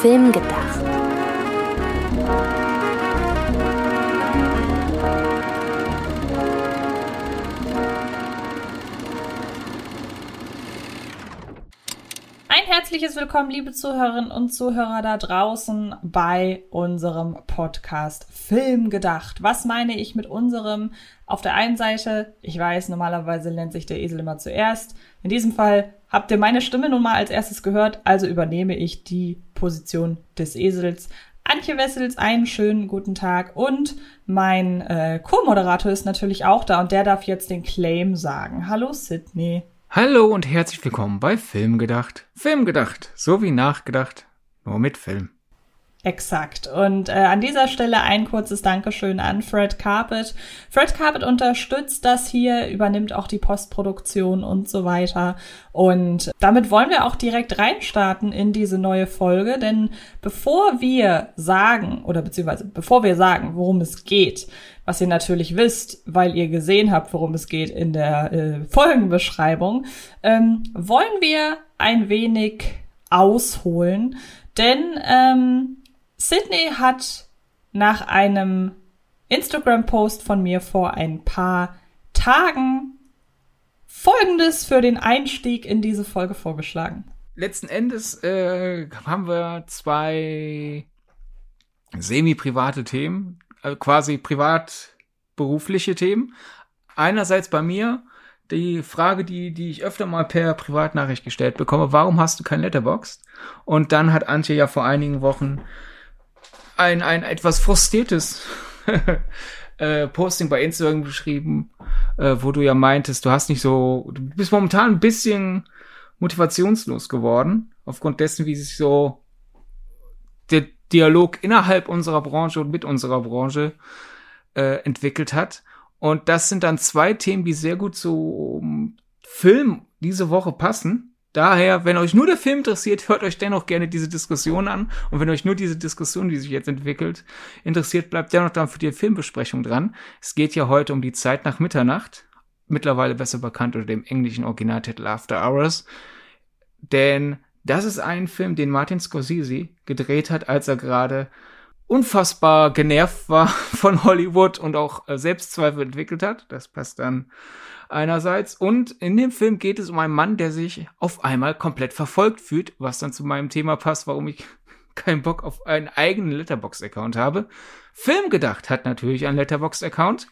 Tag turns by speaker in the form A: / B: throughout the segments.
A: Film gedacht.
B: Herzliches Willkommen, liebe Zuhörerinnen und Zuhörer da draußen bei unserem Podcast Film gedacht. Was meine ich mit unserem? Auf der einen Seite, ich weiß, normalerweise nennt sich der Esel immer zuerst. In diesem Fall habt ihr meine Stimme nun mal als erstes gehört, also übernehme ich die Position des Esels. Antje Wessels, einen schönen guten Tag und mein äh, Co-Moderator ist natürlich auch da und der darf jetzt den Claim sagen. Hallo Sydney.
C: Hallo und herzlich willkommen bei Film gedacht. Film gedacht, so wie nachgedacht, nur mit Film.
B: Exakt. Und äh, an dieser Stelle ein kurzes Dankeschön an Fred Carpet. Fred Carpet unterstützt das hier, übernimmt auch die Postproduktion und so weiter. Und damit wollen wir auch direkt reinstarten in diese neue Folge, denn bevor wir sagen, oder beziehungsweise bevor wir sagen, worum es geht, was ihr natürlich wisst, weil ihr gesehen habt, worum es geht in der äh, Folgenbeschreibung, ähm, wollen wir ein wenig ausholen. Denn ähm, Sydney hat nach einem Instagram-Post von mir vor ein paar Tagen Folgendes für den Einstieg in diese Folge vorgeschlagen.
C: Letzten Endes äh, haben wir zwei semi-private Themen, also quasi privat-berufliche Themen. Einerseits bei mir die Frage, die, die ich öfter mal per Privatnachricht gestellt bekomme, warum hast du kein Letterboxd? Und dann hat Antje ja vor einigen Wochen ein, ein etwas frustriertes äh, Posting bei Instagram geschrieben, äh, wo du ja meintest, du hast nicht so, du bist momentan ein bisschen motivationslos geworden, aufgrund dessen, wie sich so der Dialog innerhalb unserer Branche und mit unserer Branche äh, entwickelt hat. Und das sind dann zwei Themen, die sehr gut zum Film diese Woche passen. Daher, wenn euch nur der Film interessiert, hört euch dennoch gerne diese Diskussion an. Und wenn euch nur diese Diskussion, die sich jetzt entwickelt, interessiert, bleibt dennoch dann für die Filmbesprechung dran. Es geht ja heute um die Zeit nach Mitternacht. Mittlerweile besser bekannt unter dem englischen Originaltitel After Hours. Denn das ist ein Film, den Martin Scorsese gedreht hat, als er gerade unfassbar genervt war von Hollywood und auch äh, Selbstzweifel entwickelt hat. Das passt dann einerseits. Und in dem Film geht es um einen Mann, der sich auf einmal komplett verfolgt fühlt, was dann zu meinem Thema passt, warum ich keinen Bock auf einen eigenen Letterbox-Account habe. Film gedacht hat natürlich einen Letterbox-Account.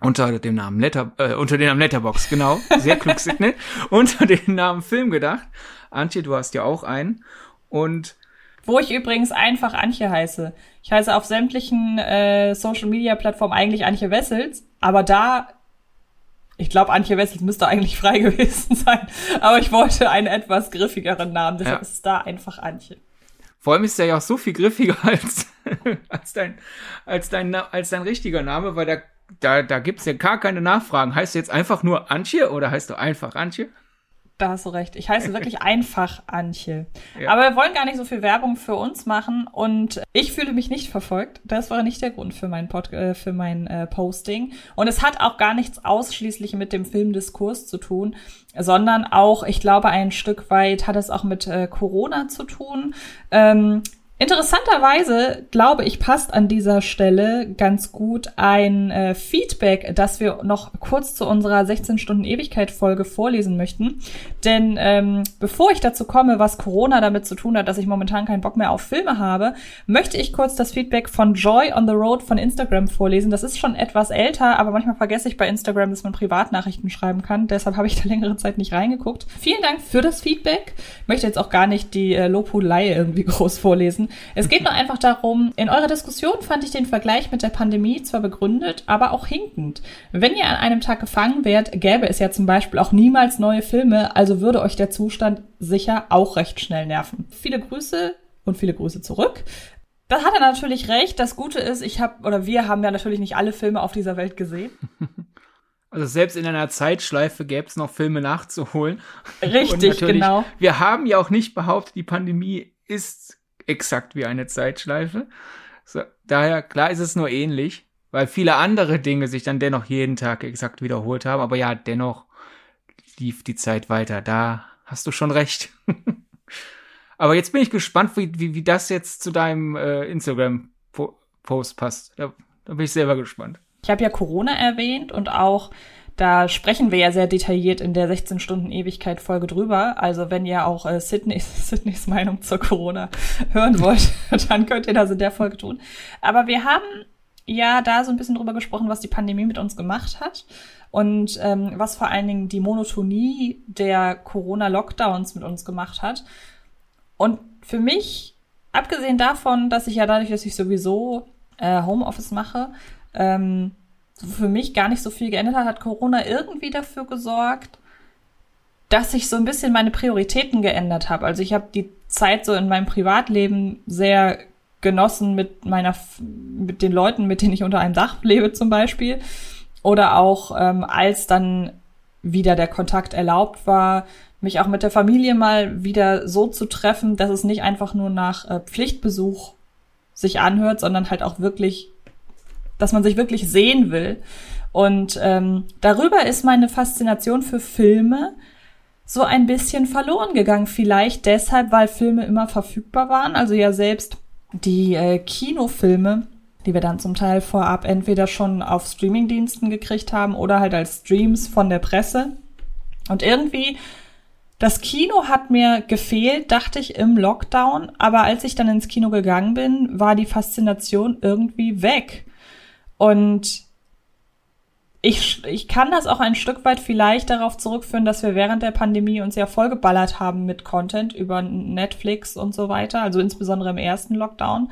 C: Unter dem Namen Letter, äh, unter dem Namen Letterbox, genau. Sehr klug, Sidney. unter dem Namen Film gedacht. Antje, du hast ja auch einen. Und
B: wo ich übrigens einfach Antje heiße. Ich heiße auf sämtlichen äh, Social Media Plattformen eigentlich Antje Wessels, aber da ich glaube, Antje Wessels müsste eigentlich frei gewesen sein, aber ich wollte einen etwas griffigeren Namen, deshalb ja. ist es da einfach Antje.
C: Vor allem ist er ja auch so viel griffiger als, als, dein, als, dein, als dein richtiger Name, weil da, da, da gibt es ja gar keine Nachfragen. Heißt du jetzt einfach nur Antje oder heißt du einfach Antje?
B: Da hast du recht. Ich heiße wirklich einfach Antje. Ja. Aber wir wollen gar nicht so viel Werbung für uns machen und ich fühle mich nicht verfolgt. Das war nicht der Grund für mein, Pod äh, für mein äh, Posting. Und es hat auch gar nichts ausschließlich mit dem Filmdiskurs zu tun, sondern auch, ich glaube, ein Stück weit hat es auch mit äh, Corona zu tun. Ähm, Interessanterweise, glaube ich, passt an dieser Stelle ganz gut ein äh, Feedback, das wir noch kurz zu unserer 16 Stunden Ewigkeit Folge vorlesen möchten. Denn ähm, bevor ich dazu komme, was Corona damit zu tun hat, dass ich momentan keinen Bock mehr auf Filme habe, möchte ich kurz das Feedback von Joy on the Road von Instagram vorlesen. Das ist schon etwas älter, aber manchmal vergesse ich bei Instagram, dass man Privatnachrichten schreiben kann. Deshalb habe ich da längere Zeit nicht reingeguckt. Vielen Dank für das Feedback. Möchte jetzt auch gar nicht die äh, Lobhudelei irgendwie groß vorlesen. Es geht nur einfach darum, in eurer Diskussion fand ich den Vergleich mit der Pandemie zwar begründet, aber auch hinkend. Wenn ihr an einem Tag gefangen wärt, gäbe es ja zum Beispiel auch niemals neue Filme, also würde euch der Zustand sicher auch recht schnell nerven. Viele Grüße und viele Grüße zurück. Da hat er natürlich recht. Das Gute ist, ich habe oder wir haben ja natürlich nicht alle Filme auf dieser Welt gesehen.
C: Also selbst in einer Zeitschleife gäbe es noch Filme nachzuholen.
B: Richtig, genau.
C: Wir haben ja auch nicht behauptet, die Pandemie ist exakt wie eine Zeitschleife. So, daher, klar ist es nur ähnlich, weil viele andere Dinge sich dann dennoch jeden Tag exakt wiederholt haben. Aber ja, dennoch lief die Zeit weiter. Da hast du schon recht. Aber jetzt bin ich gespannt, wie, wie, wie das jetzt zu deinem äh, Instagram-Post passt. Da, da bin ich selber gespannt.
B: Ich habe ja Corona erwähnt und auch da sprechen wir ja sehr detailliert in der 16 Stunden Ewigkeit Folge drüber. Also wenn ihr auch äh, Sydneys, Sydneys Meinung zur Corona hören wollt, dann könnt ihr das in der Folge tun. Aber wir haben ja da so ein bisschen drüber gesprochen, was die Pandemie mit uns gemacht hat und ähm, was vor allen Dingen die Monotonie der Corona-Lockdowns mit uns gemacht hat. Und für mich, abgesehen davon, dass ich ja dadurch, dass ich sowieso äh, Homeoffice mache, ähm, für mich gar nicht so viel geändert hat, hat Corona irgendwie dafür gesorgt, dass ich so ein bisschen meine Prioritäten geändert habe. Also ich habe die Zeit so in meinem Privatleben sehr genossen mit meiner, mit den Leuten, mit denen ich unter einem Dach lebe zum Beispiel. Oder auch ähm, als dann wieder der Kontakt erlaubt war, mich auch mit der Familie mal wieder so zu treffen, dass es nicht einfach nur nach äh, Pflichtbesuch sich anhört, sondern halt auch wirklich dass man sich wirklich sehen will. Und ähm, darüber ist meine Faszination für Filme so ein bisschen verloren gegangen. Vielleicht deshalb, weil Filme immer verfügbar waren. Also ja selbst die äh, Kinofilme, die wir dann zum Teil vorab entweder schon auf Streamingdiensten gekriegt haben oder halt als Streams von der Presse. Und irgendwie das Kino hat mir gefehlt, dachte ich im Lockdown, aber als ich dann ins Kino gegangen bin, war die Faszination irgendwie weg. Und ich, ich kann das auch ein Stück weit vielleicht darauf zurückführen, dass wir während der Pandemie uns ja vollgeballert haben mit Content über Netflix und so weiter, also insbesondere im ersten Lockdown.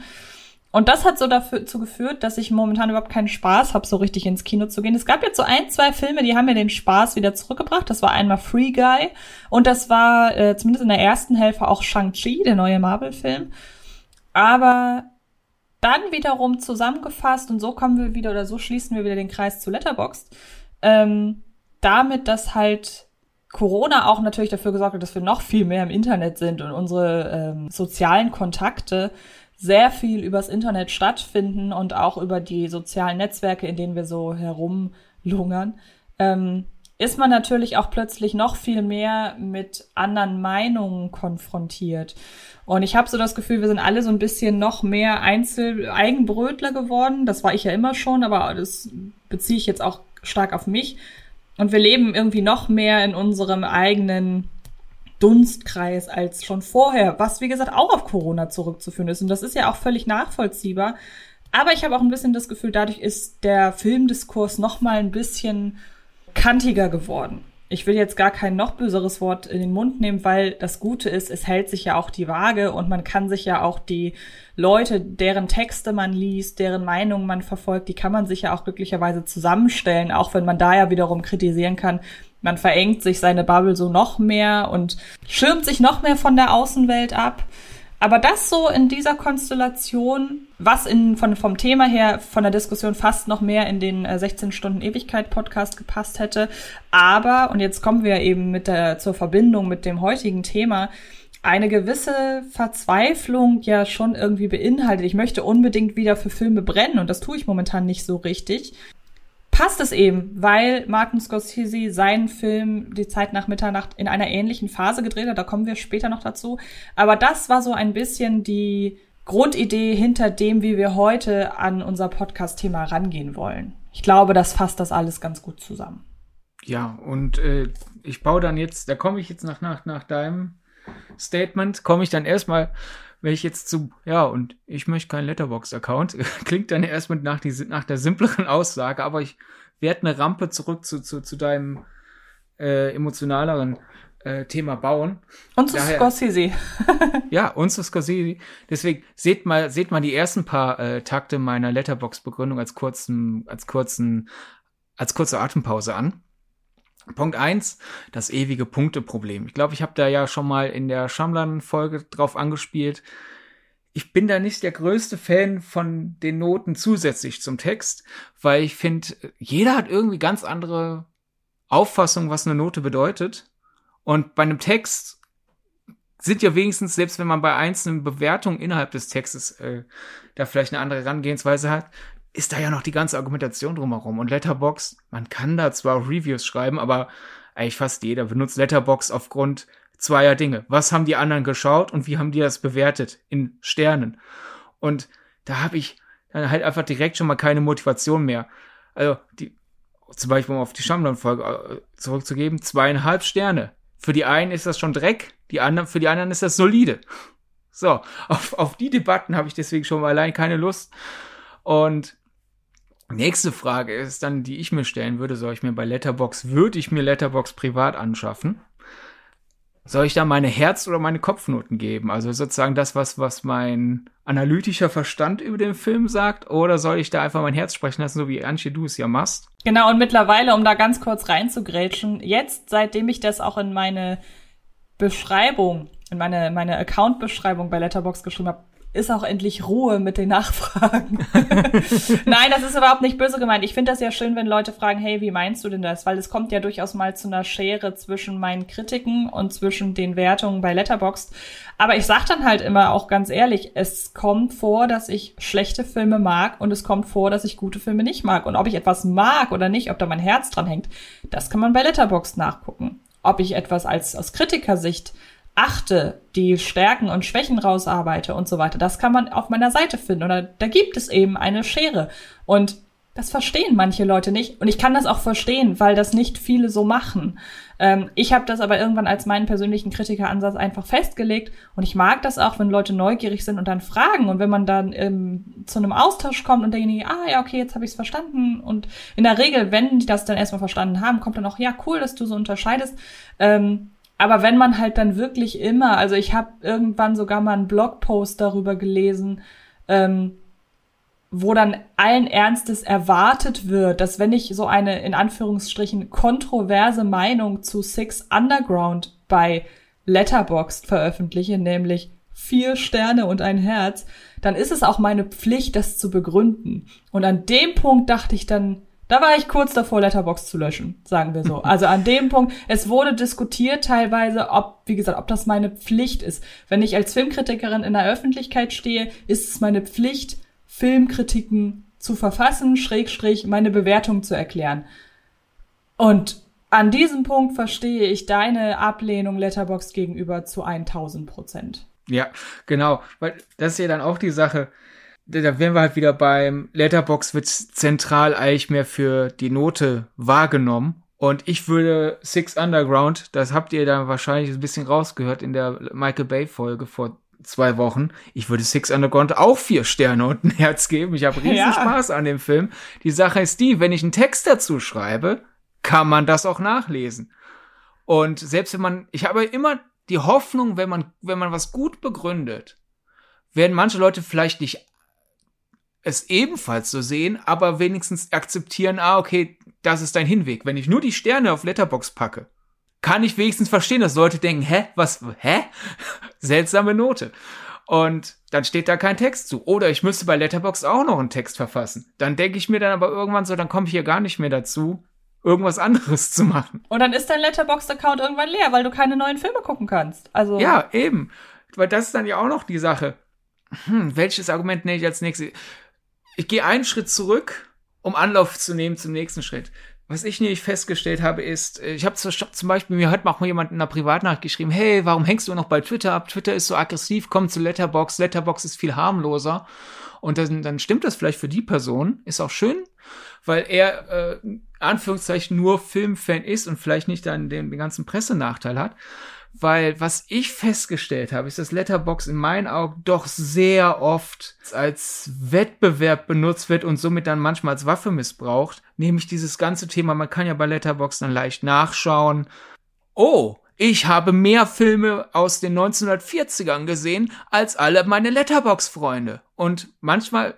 B: Und das hat so dazu geführt, dass ich momentan überhaupt keinen Spaß habe, so richtig ins Kino zu gehen. Es gab jetzt so ein, zwei Filme, die haben mir den Spaß wieder zurückgebracht. Das war einmal Free Guy und das war äh, zumindest in der ersten Hälfte auch Shang-Chi, der neue Marvel-Film. Aber dann wiederum zusammengefasst, und so kommen wir wieder oder so schließen wir wieder den Kreis zu Letterboxd, ähm, damit, dass halt Corona auch natürlich dafür gesorgt hat, dass wir noch viel mehr im Internet sind und unsere ähm, sozialen Kontakte sehr viel übers Internet stattfinden und auch über die sozialen Netzwerke, in denen wir so herumlungern, ähm, ist man natürlich auch plötzlich noch viel mehr mit anderen Meinungen konfrontiert. Und ich habe so das Gefühl, wir sind alle so ein bisschen noch mehr Einzel Eigenbrötler geworden. Das war ich ja immer schon, aber das beziehe ich jetzt auch stark auf mich. Und wir leben irgendwie noch mehr in unserem eigenen Dunstkreis als schon vorher, was wie gesagt auch auf Corona zurückzuführen ist. Und das ist ja auch völlig nachvollziehbar. Aber ich habe auch ein bisschen das Gefühl, dadurch ist der Filmdiskurs noch mal ein bisschen kantiger geworden ich will jetzt gar kein noch böseres Wort in den Mund nehmen, weil das Gute ist, es hält sich ja auch die Waage und man kann sich ja auch die Leute, deren Texte man liest, deren Meinungen man verfolgt, die kann man sich ja auch glücklicherweise zusammenstellen, auch wenn man da ja wiederum kritisieren kann, man verengt sich seine Bubble so noch mehr und schirmt sich noch mehr von der Außenwelt ab. Aber das so in dieser Konstellation, was in, von, vom Thema her, von der Diskussion fast noch mehr in den äh, 16 Stunden Ewigkeit Podcast gepasst hätte. Aber, und jetzt kommen wir eben mit der, zur Verbindung mit dem heutigen Thema, eine gewisse Verzweiflung ja schon irgendwie beinhaltet. Ich möchte unbedingt wieder für Filme brennen und das tue ich momentan nicht so richtig passt es eben, weil Martin Scorsese seinen Film Die Zeit nach Mitternacht in einer ähnlichen Phase gedreht hat. Da kommen wir später noch dazu. Aber das war so ein bisschen die Grundidee hinter dem, wie wir heute an unser Podcast-Thema rangehen wollen. Ich glaube, das fasst das alles ganz gut zusammen.
C: Ja, und äh, ich baue dann jetzt, da komme ich jetzt nach, nach, nach deinem Statement, komme ich dann erstmal wenn ich jetzt zu, ja, und ich möchte keinen Letterbox-Account, klingt dann erstmal nach, die, nach der simpleren Aussage, aber ich werde eine Rampe zurück zu, zu, zu deinem äh, emotionaleren äh, Thema bauen.
B: Und zu Daher, Scorsese.
C: ja, und zu Scorsese. Deswegen seht mal, seht mal die ersten paar äh, Takte meiner Letterbox-Begründung als kurzen, als kurzen, als kurze Atempause an. Punkt eins, das ewige Punkteproblem. Ich glaube, ich habe da ja schon mal in der Schamlan-Folge drauf angespielt. Ich bin da nicht der größte Fan von den Noten zusätzlich zum Text, weil ich finde, jeder hat irgendwie ganz andere Auffassungen, was eine Note bedeutet. Und bei einem Text sind ja wenigstens, selbst wenn man bei einzelnen Bewertungen innerhalb des Textes äh, da vielleicht eine andere Herangehensweise hat, ist da ja noch die ganze Argumentation drumherum. Und Letterbox, man kann da zwar Reviews schreiben, aber eigentlich fast jeder benutzt Letterbox aufgrund zweier Dinge. Was haben die anderen geschaut und wie haben die das bewertet in Sternen? Und da habe ich dann halt einfach direkt schon mal keine Motivation mehr. Also die, zum Beispiel um auf die Schamland-Folge äh, zurückzugeben, zweieinhalb Sterne. Für die einen ist das schon Dreck, die anderen, für die anderen ist das solide. So, auf, auf die Debatten habe ich deswegen schon mal allein keine Lust. Und nächste Frage ist dann, die ich mir stellen würde, soll ich mir bei Letterbox, würde ich mir Letterbox privat anschaffen? soll ich da meine Herz- oder meine Kopfnoten geben? Also sozusagen das, was, was mein analytischer Verstand über den Film sagt, oder soll ich da einfach mein Herz sprechen lassen, so wie Antje du es ja machst?
B: Genau, und mittlerweile, um da ganz kurz reinzugrätschen, jetzt, seitdem ich das auch in meine Beschreibung, in meine, meine Account-Beschreibung bei Letterbox geschrieben habe, ist auch endlich Ruhe mit den Nachfragen. Nein, das ist überhaupt nicht böse gemeint. Ich finde das ja schön, wenn Leute fragen, hey, wie meinst du denn das? Weil es kommt ja durchaus mal zu einer Schere zwischen meinen Kritiken und zwischen den Wertungen bei Letterboxd. Aber ich sag dann halt immer auch ganz ehrlich, es kommt vor, dass ich schlechte Filme mag und es kommt vor, dass ich gute Filme nicht mag. Und ob ich etwas mag oder nicht, ob da mein Herz dran hängt, das kann man bei Letterboxd nachgucken. Ob ich etwas als aus Kritikersicht achte, die Stärken und Schwächen rausarbeite und so weiter. Das kann man auf meiner Seite finden. Oder da gibt es eben eine Schere. Und das verstehen manche Leute nicht. Und ich kann das auch verstehen, weil das nicht viele so machen. Ähm, ich habe das aber irgendwann als meinen persönlichen Kritikeransatz einfach festgelegt. Und ich mag das auch, wenn Leute neugierig sind und dann fragen. Und wenn man dann ähm, zu einem Austausch kommt und derjenige, ah ja, okay, jetzt habe ich es verstanden. Und in der Regel, wenn die das dann erstmal verstanden haben, kommt dann auch, ja, cool, dass du so unterscheidest. Ähm, aber wenn man halt dann wirklich immer, also ich habe irgendwann sogar mal einen Blogpost darüber gelesen, ähm, wo dann allen Ernstes erwartet wird, dass wenn ich so eine in Anführungsstrichen kontroverse Meinung zu Six Underground bei Letterboxd veröffentliche, nämlich vier Sterne und ein Herz, dann ist es auch meine Pflicht, das zu begründen. Und an dem Punkt dachte ich dann, da war ich kurz davor, Letterbox zu löschen, sagen wir so. Also an dem Punkt, es wurde diskutiert teilweise, ob, wie gesagt, ob das meine Pflicht ist. Wenn ich als Filmkritikerin in der Öffentlichkeit stehe, ist es meine Pflicht, Filmkritiken zu verfassen, schrägstrich meine Bewertung zu erklären. Und an diesem Punkt verstehe ich deine Ablehnung Letterbox gegenüber zu 1000 Prozent.
C: Ja, genau, weil das ist ja dann auch die Sache da wären wir halt wieder beim Letterbox wird zentral eigentlich mehr für die Note wahrgenommen. Und ich würde Six Underground, das habt ihr dann wahrscheinlich ein bisschen rausgehört in der Michael Bay Folge vor zwei Wochen. Ich würde Six Underground auch vier Sterne und ein Herz geben. Ich habe riesen ja. Spaß an dem Film. Die Sache ist die, wenn ich einen Text dazu schreibe, kann man das auch nachlesen. Und selbst wenn man, ich habe immer die Hoffnung, wenn man, wenn man was gut begründet, werden manche Leute vielleicht nicht es ebenfalls so sehen, aber wenigstens akzeptieren, ah, okay, das ist dein Hinweg. Wenn ich nur die Sterne auf Letterbox packe, kann ich wenigstens verstehen, dass Leute denken, hä, was, hä? Seltsame Note. Und dann steht da kein Text zu. Oder ich müsste bei Letterbox auch noch einen Text verfassen. Dann denke ich mir dann aber irgendwann so, dann komme ich hier gar nicht mehr dazu, irgendwas anderes zu machen.
B: Und dann ist dein Letterbox-Account irgendwann leer, weil du keine neuen Filme gucken kannst. Also.
C: Ja, eben. Weil das ist dann ja auch noch die Sache. Hm, welches Argument nehme ich als nächstes? Ich gehe einen Schritt zurück, um Anlauf zu nehmen zum nächsten Schritt. Was ich nämlich festgestellt habe, ist, äh, ich habe zum Beispiel, mir hat mal jemand in einer Privatnacht geschrieben, hey, warum hängst du noch bei Twitter ab? Twitter ist so aggressiv, komm zu Letterbox, Letterbox ist viel harmloser. Und dann, dann stimmt das vielleicht für die Person, ist auch schön, weil er, äh, Anführungszeichen, nur Filmfan ist und vielleicht nicht dann den, den ganzen Pressenachteil hat weil was ich festgestellt habe, ist, dass Letterbox in meinen Augen doch sehr oft als Wettbewerb benutzt wird und somit dann manchmal als Waffe missbraucht. Nämlich dieses ganze Thema, man kann ja bei Letterbox dann leicht nachschauen. Oh, ich habe mehr Filme aus den 1940ern gesehen als alle meine Letterbox-Freunde. Und manchmal,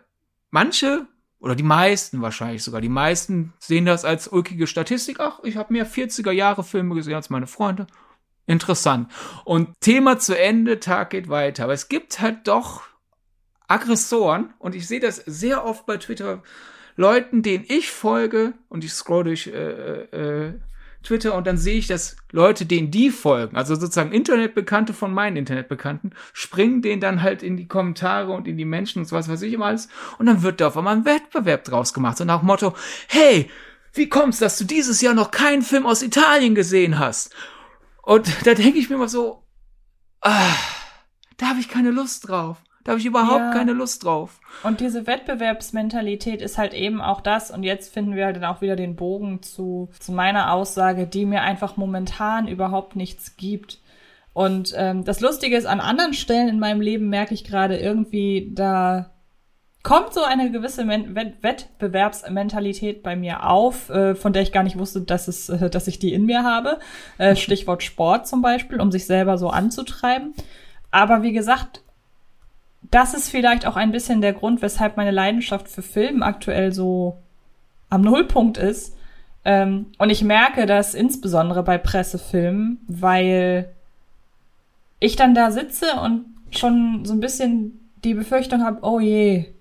C: manche oder die meisten wahrscheinlich sogar, die meisten sehen das als ulkige Statistik. Ach, ich habe mehr 40er Jahre Filme gesehen als meine Freunde. Interessant. Und Thema zu Ende, Tag geht weiter. Aber es gibt halt doch Aggressoren und ich sehe das sehr oft bei Twitter. Leuten, denen ich folge und ich scroll durch äh, äh, Twitter und dann sehe ich, dass Leute, denen die folgen, also sozusagen Internetbekannte von meinen Internetbekannten, springen denen dann halt in die Kommentare und in die Menschen und so was weiß ich immer alles und dann wird da auf einmal ein Wettbewerb draus gemacht und nach Motto, hey, wie kommt's, dass du dieses Jahr noch keinen Film aus Italien gesehen hast? Und da denke ich mir immer so, ah, da habe ich keine Lust drauf. Da habe ich überhaupt ja. keine Lust drauf.
B: Und diese Wettbewerbsmentalität ist halt eben auch das. Und jetzt finden wir halt dann auch wieder den Bogen zu, zu meiner Aussage, die mir einfach momentan überhaupt nichts gibt. Und ähm, das Lustige ist, an anderen Stellen in meinem Leben merke ich gerade irgendwie, da kommt so eine gewisse Men Wettbewerbsmentalität bei mir auf, äh, von der ich gar nicht wusste, dass, es, äh, dass ich die in mir habe. Äh, Stichwort Sport zum Beispiel, um sich selber so anzutreiben. Aber wie gesagt, das ist vielleicht auch ein bisschen der Grund, weshalb meine Leidenschaft für Film aktuell so am Nullpunkt ist. Ähm, und ich merke das insbesondere bei Pressefilmen, weil ich dann da sitze und schon so ein bisschen die Befürchtung habe, oh je,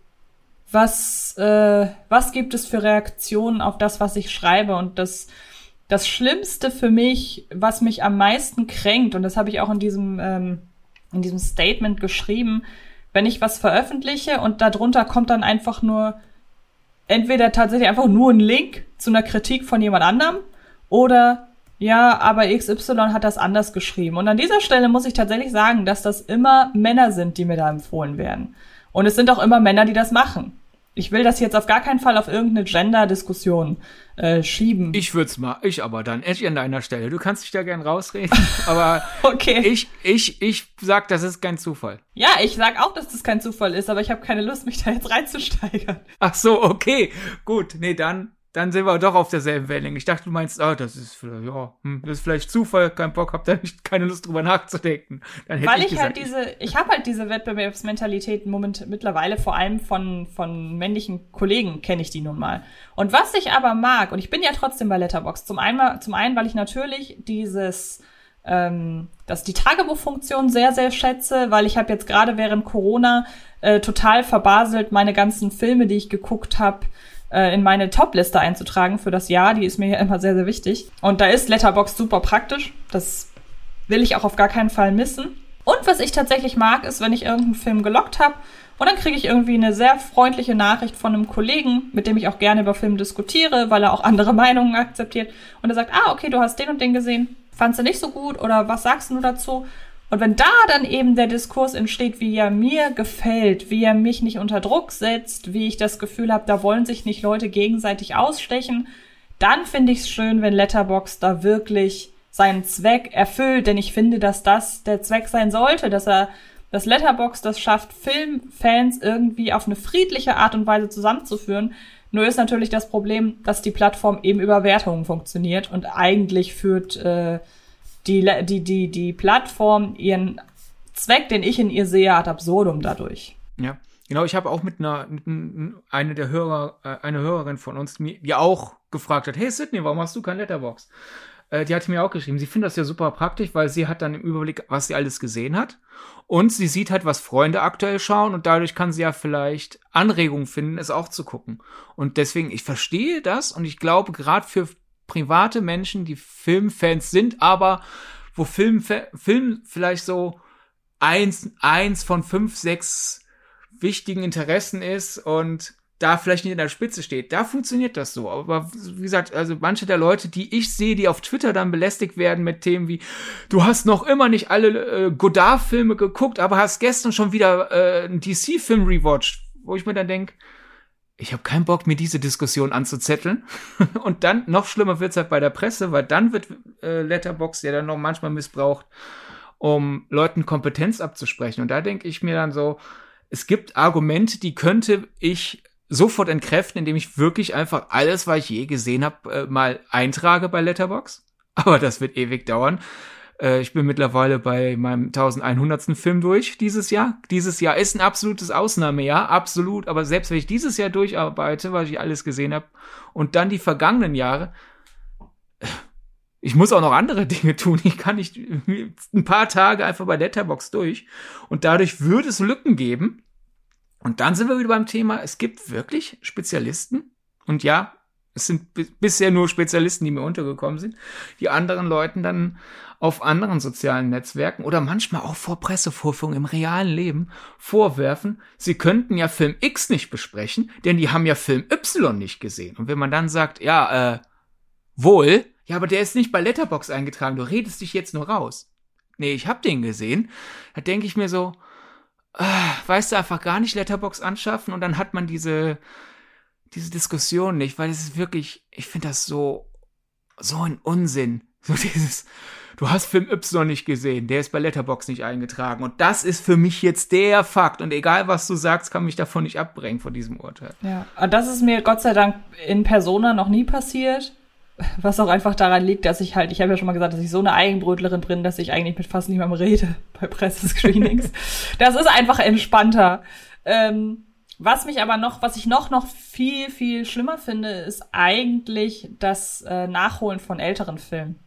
B: was, äh, was gibt es für Reaktionen auf das, was ich schreibe? Und das, das Schlimmste für mich, was mich am meisten kränkt, und das habe ich auch in diesem, ähm, in diesem Statement geschrieben, wenn ich was veröffentliche und darunter kommt dann einfach nur entweder tatsächlich einfach nur ein Link zu einer Kritik von jemand anderem oder ja, aber XY hat das anders geschrieben. Und an dieser Stelle muss ich tatsächlich sagen, dass das immer Männer sind, die mir da empfohlen werden. Und es sind auch immer Männer, die das machen. Ich will das jetzt auf gar keinen Fall auf irgendeine Gender-Diskussion äh, schieben.
C: Ich würd's mal, ich aber dann, echt an deiner Stelle. Du kannst dich da gern rausreden, aber
B: okay.
C: ich, ich, ich sag, das ist kein Zufall.
B: Ja, ich sag auch, dass das kein Zufall ist, aber ich habe keine Lust, mich da jetzt reinzusteigern.
C: Ach so, okay, gut, nee, dann dann sind wir doch auf derselben Wellenlänge. Ich dachte, du meinst, oh, das ist vielleicht, ja, hm, das ist vielleicht Zufall, kein Bock, hab da nicht keine Lust drüber nachzudenken.
B: Dann hätte Weil ich, ich halt diese, ich habe halt diese Wettbewerbsmentalität moment, mittlerweile vor allem von, von männlichen Kollegen kenne ich die nun mal. Und was ich aber mag, und ich bin ja trotzdem bei Letterbox, zum einen, zum einen, weil ich natürlich dieses, ähm, dass die Tagebuchfunktion sehr, sehr schätze, weil ich habe jetzt gerade während Corona äh, total verbaselt meine ganzen Filme, die ich geguckt habe, äh, in meine Top-Liste einzutragen für das Jahr. Die ist mir ja immer sehr, sehr wichtig. Und da ist Letterbox super praktisch. Das will ich auch auf gar keinen Fall missen. Und was ich tatsächlich mag, ist, wenn ich irgendeinen Film gelockt habe und dann kriege ich irgendwie eine sehr freundliche Nachricht von einem Kollegen, mit dem ich auch gerne über Film diskutiere, weil er auch andere Meinungen akzeptiert. Und er sagt, ah, okay, du hast den und den gesehen. Fandst du nicht so gut oder was sagst du dazu? Und wenn da dann eben der Diskurs entsteht, wie er mir gefällt, wie er mich nicht unter Druck setzt, wie ich das Gefühl habe, da wollen sich nicht Leute gegenseitig ausstechen, dann finde ich es schön, wenn Letterbox da wirklich seinen Zweck erfüllt, denn ich finde, dass das der Zweck sein sollte, dass er das Letterbox das schafft, Filmfans irgendwie auf eine friedliche Art und Weise zusammenzuführen. Nur ist natürlich das Problem, dass die Plattform eben über Wertungen funktioniert und eigentlich führt äh, die, die, die, die Plattform ihren Zweck, den ich in ihr sehe, ad absurdum dadurch.
C: Ja. Genau, ich habe auch mit einer, eine der Hörer, äh, eine Hörerin von uns, die auch gefragt hat, hey Sydney, warum hast du kein Letterbox? Äh, die hat mir auch geschrieben, sie findet das ja super praktisch, weil sie hat dann im Überblick, was sie alles gesehen hat. Und sie sieht halt, was Freunde aktuell schauen und dadurch kann sie ja vielleicht Anregungen finden, es auch zu gucken. Und deswegen, ich verstehe das und ich glaube, gerade für private Menschen, die Filmfans sind, aber wo Film, Film vielleicht so eins, eins von fünf, sechs wichtigen Interessen ist und da vielleicht nicht in der Spitze steht. Da funktioniert das so. Aber wie gesagt, also manche der Leute, die ich sehe, die auf Twitter dann belästigt werden mit Themen wie, du hast noch immer nicht alle äh, Godard-Filme geguckt, aber hast gestern schon wieder äh, einen DC-Film rewatcht, wo ich mir dann denke, ich habe keinen Bock, mir diese Diskussion anzuzetteln. Und dann, noch schlimmer wird's halt bei der Presse, weil dann wird äh, Letterbox ja dann noch manchmal missbraucht, um Leuten Kompetenz abzusprechen. Und da denke ich mir dann so, es gibt Argumente, die könnte ich sofort entkräften, indem ich wirklich einfach alles, was ich je gesehen habe, äh, mal eintrage bei Letterbox. Aber das wird ewig dauern. Äh, ich bin mittlerweile bei meinem 1100. Film durch dieses Jahr. Dieses Jahr ist ein absolutes Ausnahmejahr, absolut. Aber selbst wenn ich dieses Jahr durcharbeite, was ich alles gesehen habe, und dann die vergangenen Jahre, ich muss auch noch andere Dinge tun. Ich kann nicht ein paar Tage einfach bei Letterbox durch. Und dadurch würde es Lücken geben. Und dann sind wir wieder beim Thema, es gibt wirklich Spezialisten. Und ja, es sind bisher nur Spezialisten, die mir untergekommen sind, die anderen Leuten dann auf anderen sozialen Netzwerken oder manchmal auch vor Pressevorführungen im realen Leben vorwerfen, sie könnten ja Film X nicht besprechen, denn die haben ja Film Y nicht gesehen. Und wenn man dann sagt, ja, äh, wohl, Ja, aber der ist nicht bei Letterbox eingetragen, du redest dich jetzt nur raus. Nee, ich hab den gesehen. Da denke ich mir so, äh, weißt du, einfach gar nicht Letterbox anschaffen und dann hat man diese, diese Diskussion nicht, weil es ist wirklich, ich finde das so, so ein Unsinn. So dieses, du hast Film Y nicht gesehen, der ist bei Letterbox nicht eingetragen. Und das ist für mich jetzt der Fakt. Und egal, was du sagst, kann mich davon nicht abbringen, von diesem Urteil.
B: Ja, das ist mir Gott sei Dank in Persona noch nie passiert. Was auch einfach daran liegt, dass ich halt, ich habe ja schon mal gesagt, dass ich so eine Eigenbrötlerin bin, dass ich eigentlich mit fast niemandem rede bei Pressescreenings. das ist einfach entspannter. Ähm, was mich aber noch, was ich noch, noch viel, viel schlimmer finde, ist eigentlich das äh, Nachholen von älteren Filmen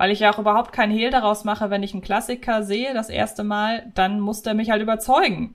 B: weil ich ja auch überhaupt keinen Hehl daraus mache, wenn ich einen Klassiker sehe, das erste Mal, dann muss der mich halt überzeugen.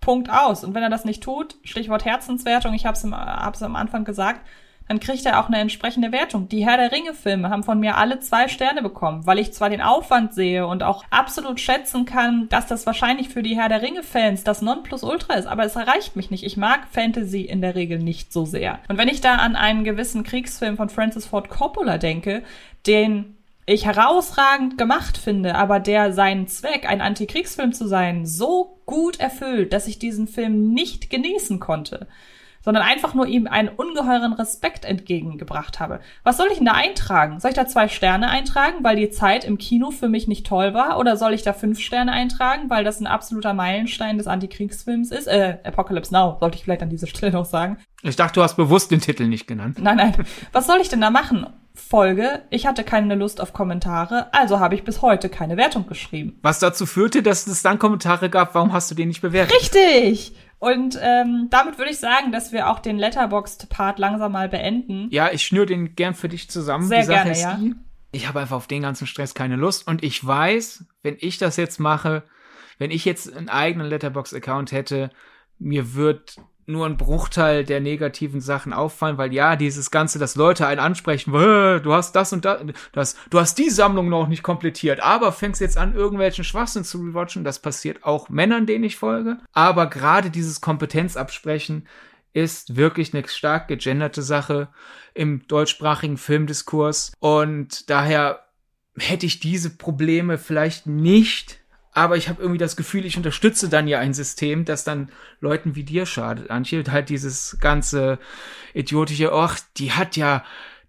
B: Punkt aus. Und wenn er das nicht tut, Stichwort Herzenswertung, ich habe es hab's am Anfang gesagt, dann kriegt er auch eine entsprechende Wertung. Die Herr der Ringe-Filme haben von mir alle zwei Sterne bekommen, weil ich zwar den Aufwand sehe und auch absolut schätzen kann, dass das wahrscheinlich für die Herr der Ringe-Fans das Nonplusultra ist, aber es erreicht mich nicht. Ich mag Fantasy in der Regel nicht so sehr. Und wenn ich da an einen gewissen Kriegsfilm von Francis Ford Coppola denke, den ich herausragend gemacht finde, aber der seinen Zweck, ein Antikriegsfilm zu sein, so gut erfüllt, dass ich diesen Film nicht genießen konnte, sondern einfach nur ihm einen ungeheuren Respekt entgegengebracht habe. Was soll ich denn da eintragen? Soll ich da zwei Sterne eintragen, weil die Zeit im Kino für mich nicht toll war? Oder soll ich da fünf Sterne eintragen, weil das ein absoluter Meilenstein des Antikriegsfilms ist? Äh, Apocalypse Now, sollte ich vielleicht an dieser Stelle noch sagen.
C: Ich dachte, du hast bewusst den Titel nicht genannt.
B: Nein, nein. Was soll ich denn da machen? Folge, ich hatte keine Lust auf Kommentare, also habe ich bis heute keine Wertung geschrieben.
C: Was dazu führte, dass es dann Kommentare gab, warum hast du den nicht bewertet?
B: Richtig! Und ähm, damit würde ich sagen, dass wir auch den Letterboxd-Part langsam mal beenden.
C: Ja, ich schnür den gern für dich zusammen.
B: Sehr gerne, ja. Die,
C: ich habe einfach auf den ganzen Stress keine Lust und ich weiß, wenn ich das jetzt mache, wenn ich jetzt einen eigenen Letterbox-Account hätte, mir wird nur ein Bruchteil der negativen Sachen auffallen, weil ja, dieses Ganze, dass Leute einen ansprechen, du hast das und das, das, du hast die Sammlung noch nicht komplettiert, aber fängst jetzt an, irgendwelchen Schwachsinn zu rewatchen, das passiert auch Männern, denen ich folge, aber gerade dieses Kompetenzabsprechen ist wirklich eine stark gegenderte Sache im deutschsprachigen Filmdiskurs. Und daher hätte ich diese Probleme vielleicht nicht aber ich habe irgendwie das Gefühl, ich unterstütze dann ja ein System, das dann Leuten wie dir schadet, Antje. Halt dieses ganze idiotische, ach, die hat ja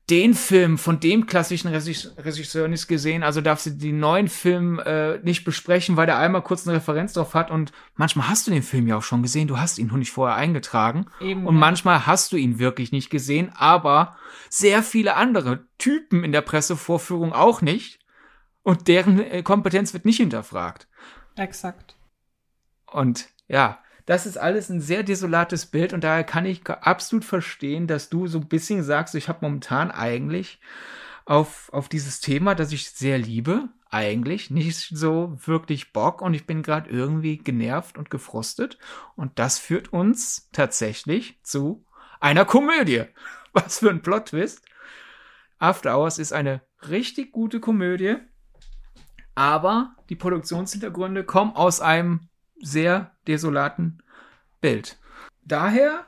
C: den Film von dem klassischen Regisseur nicht gesehen, also darfst du den neuen Film äh, nicht besprechen, weil der einmal kurz eine Referenz drauf hat und manchmal hast du den Film ja auch schon gesehen, du hast ihn noch nicht vorher eingetragen Eben, und ja. manchmal hast du ihn wirklich nicht gesehen, aber sehr viele andere Typen in der Pressevorführung auch nicht und deren äh, Kompetenz wird nicht hinterfragt.
B: Exakt.
C: Und ja, das ist alles ein sehr desolates Bild und daher kann ich absolut verstehen, dass du so ein bisschen sagst, ich habe momentan eigentlich auf, auf dieses Thema, das ich sehr liebe, eigentlich nicht so wirklich Bock und ich bin gerade irgendwie genervt und gefrustet und das führt uns tatsächlich zu einer Komödie. Was für ein Plot-Twist. After Hours ist eine richtig gute Komödie aber die Produktionshintergründe kommen aus einem sehr desolaten Bild. Daher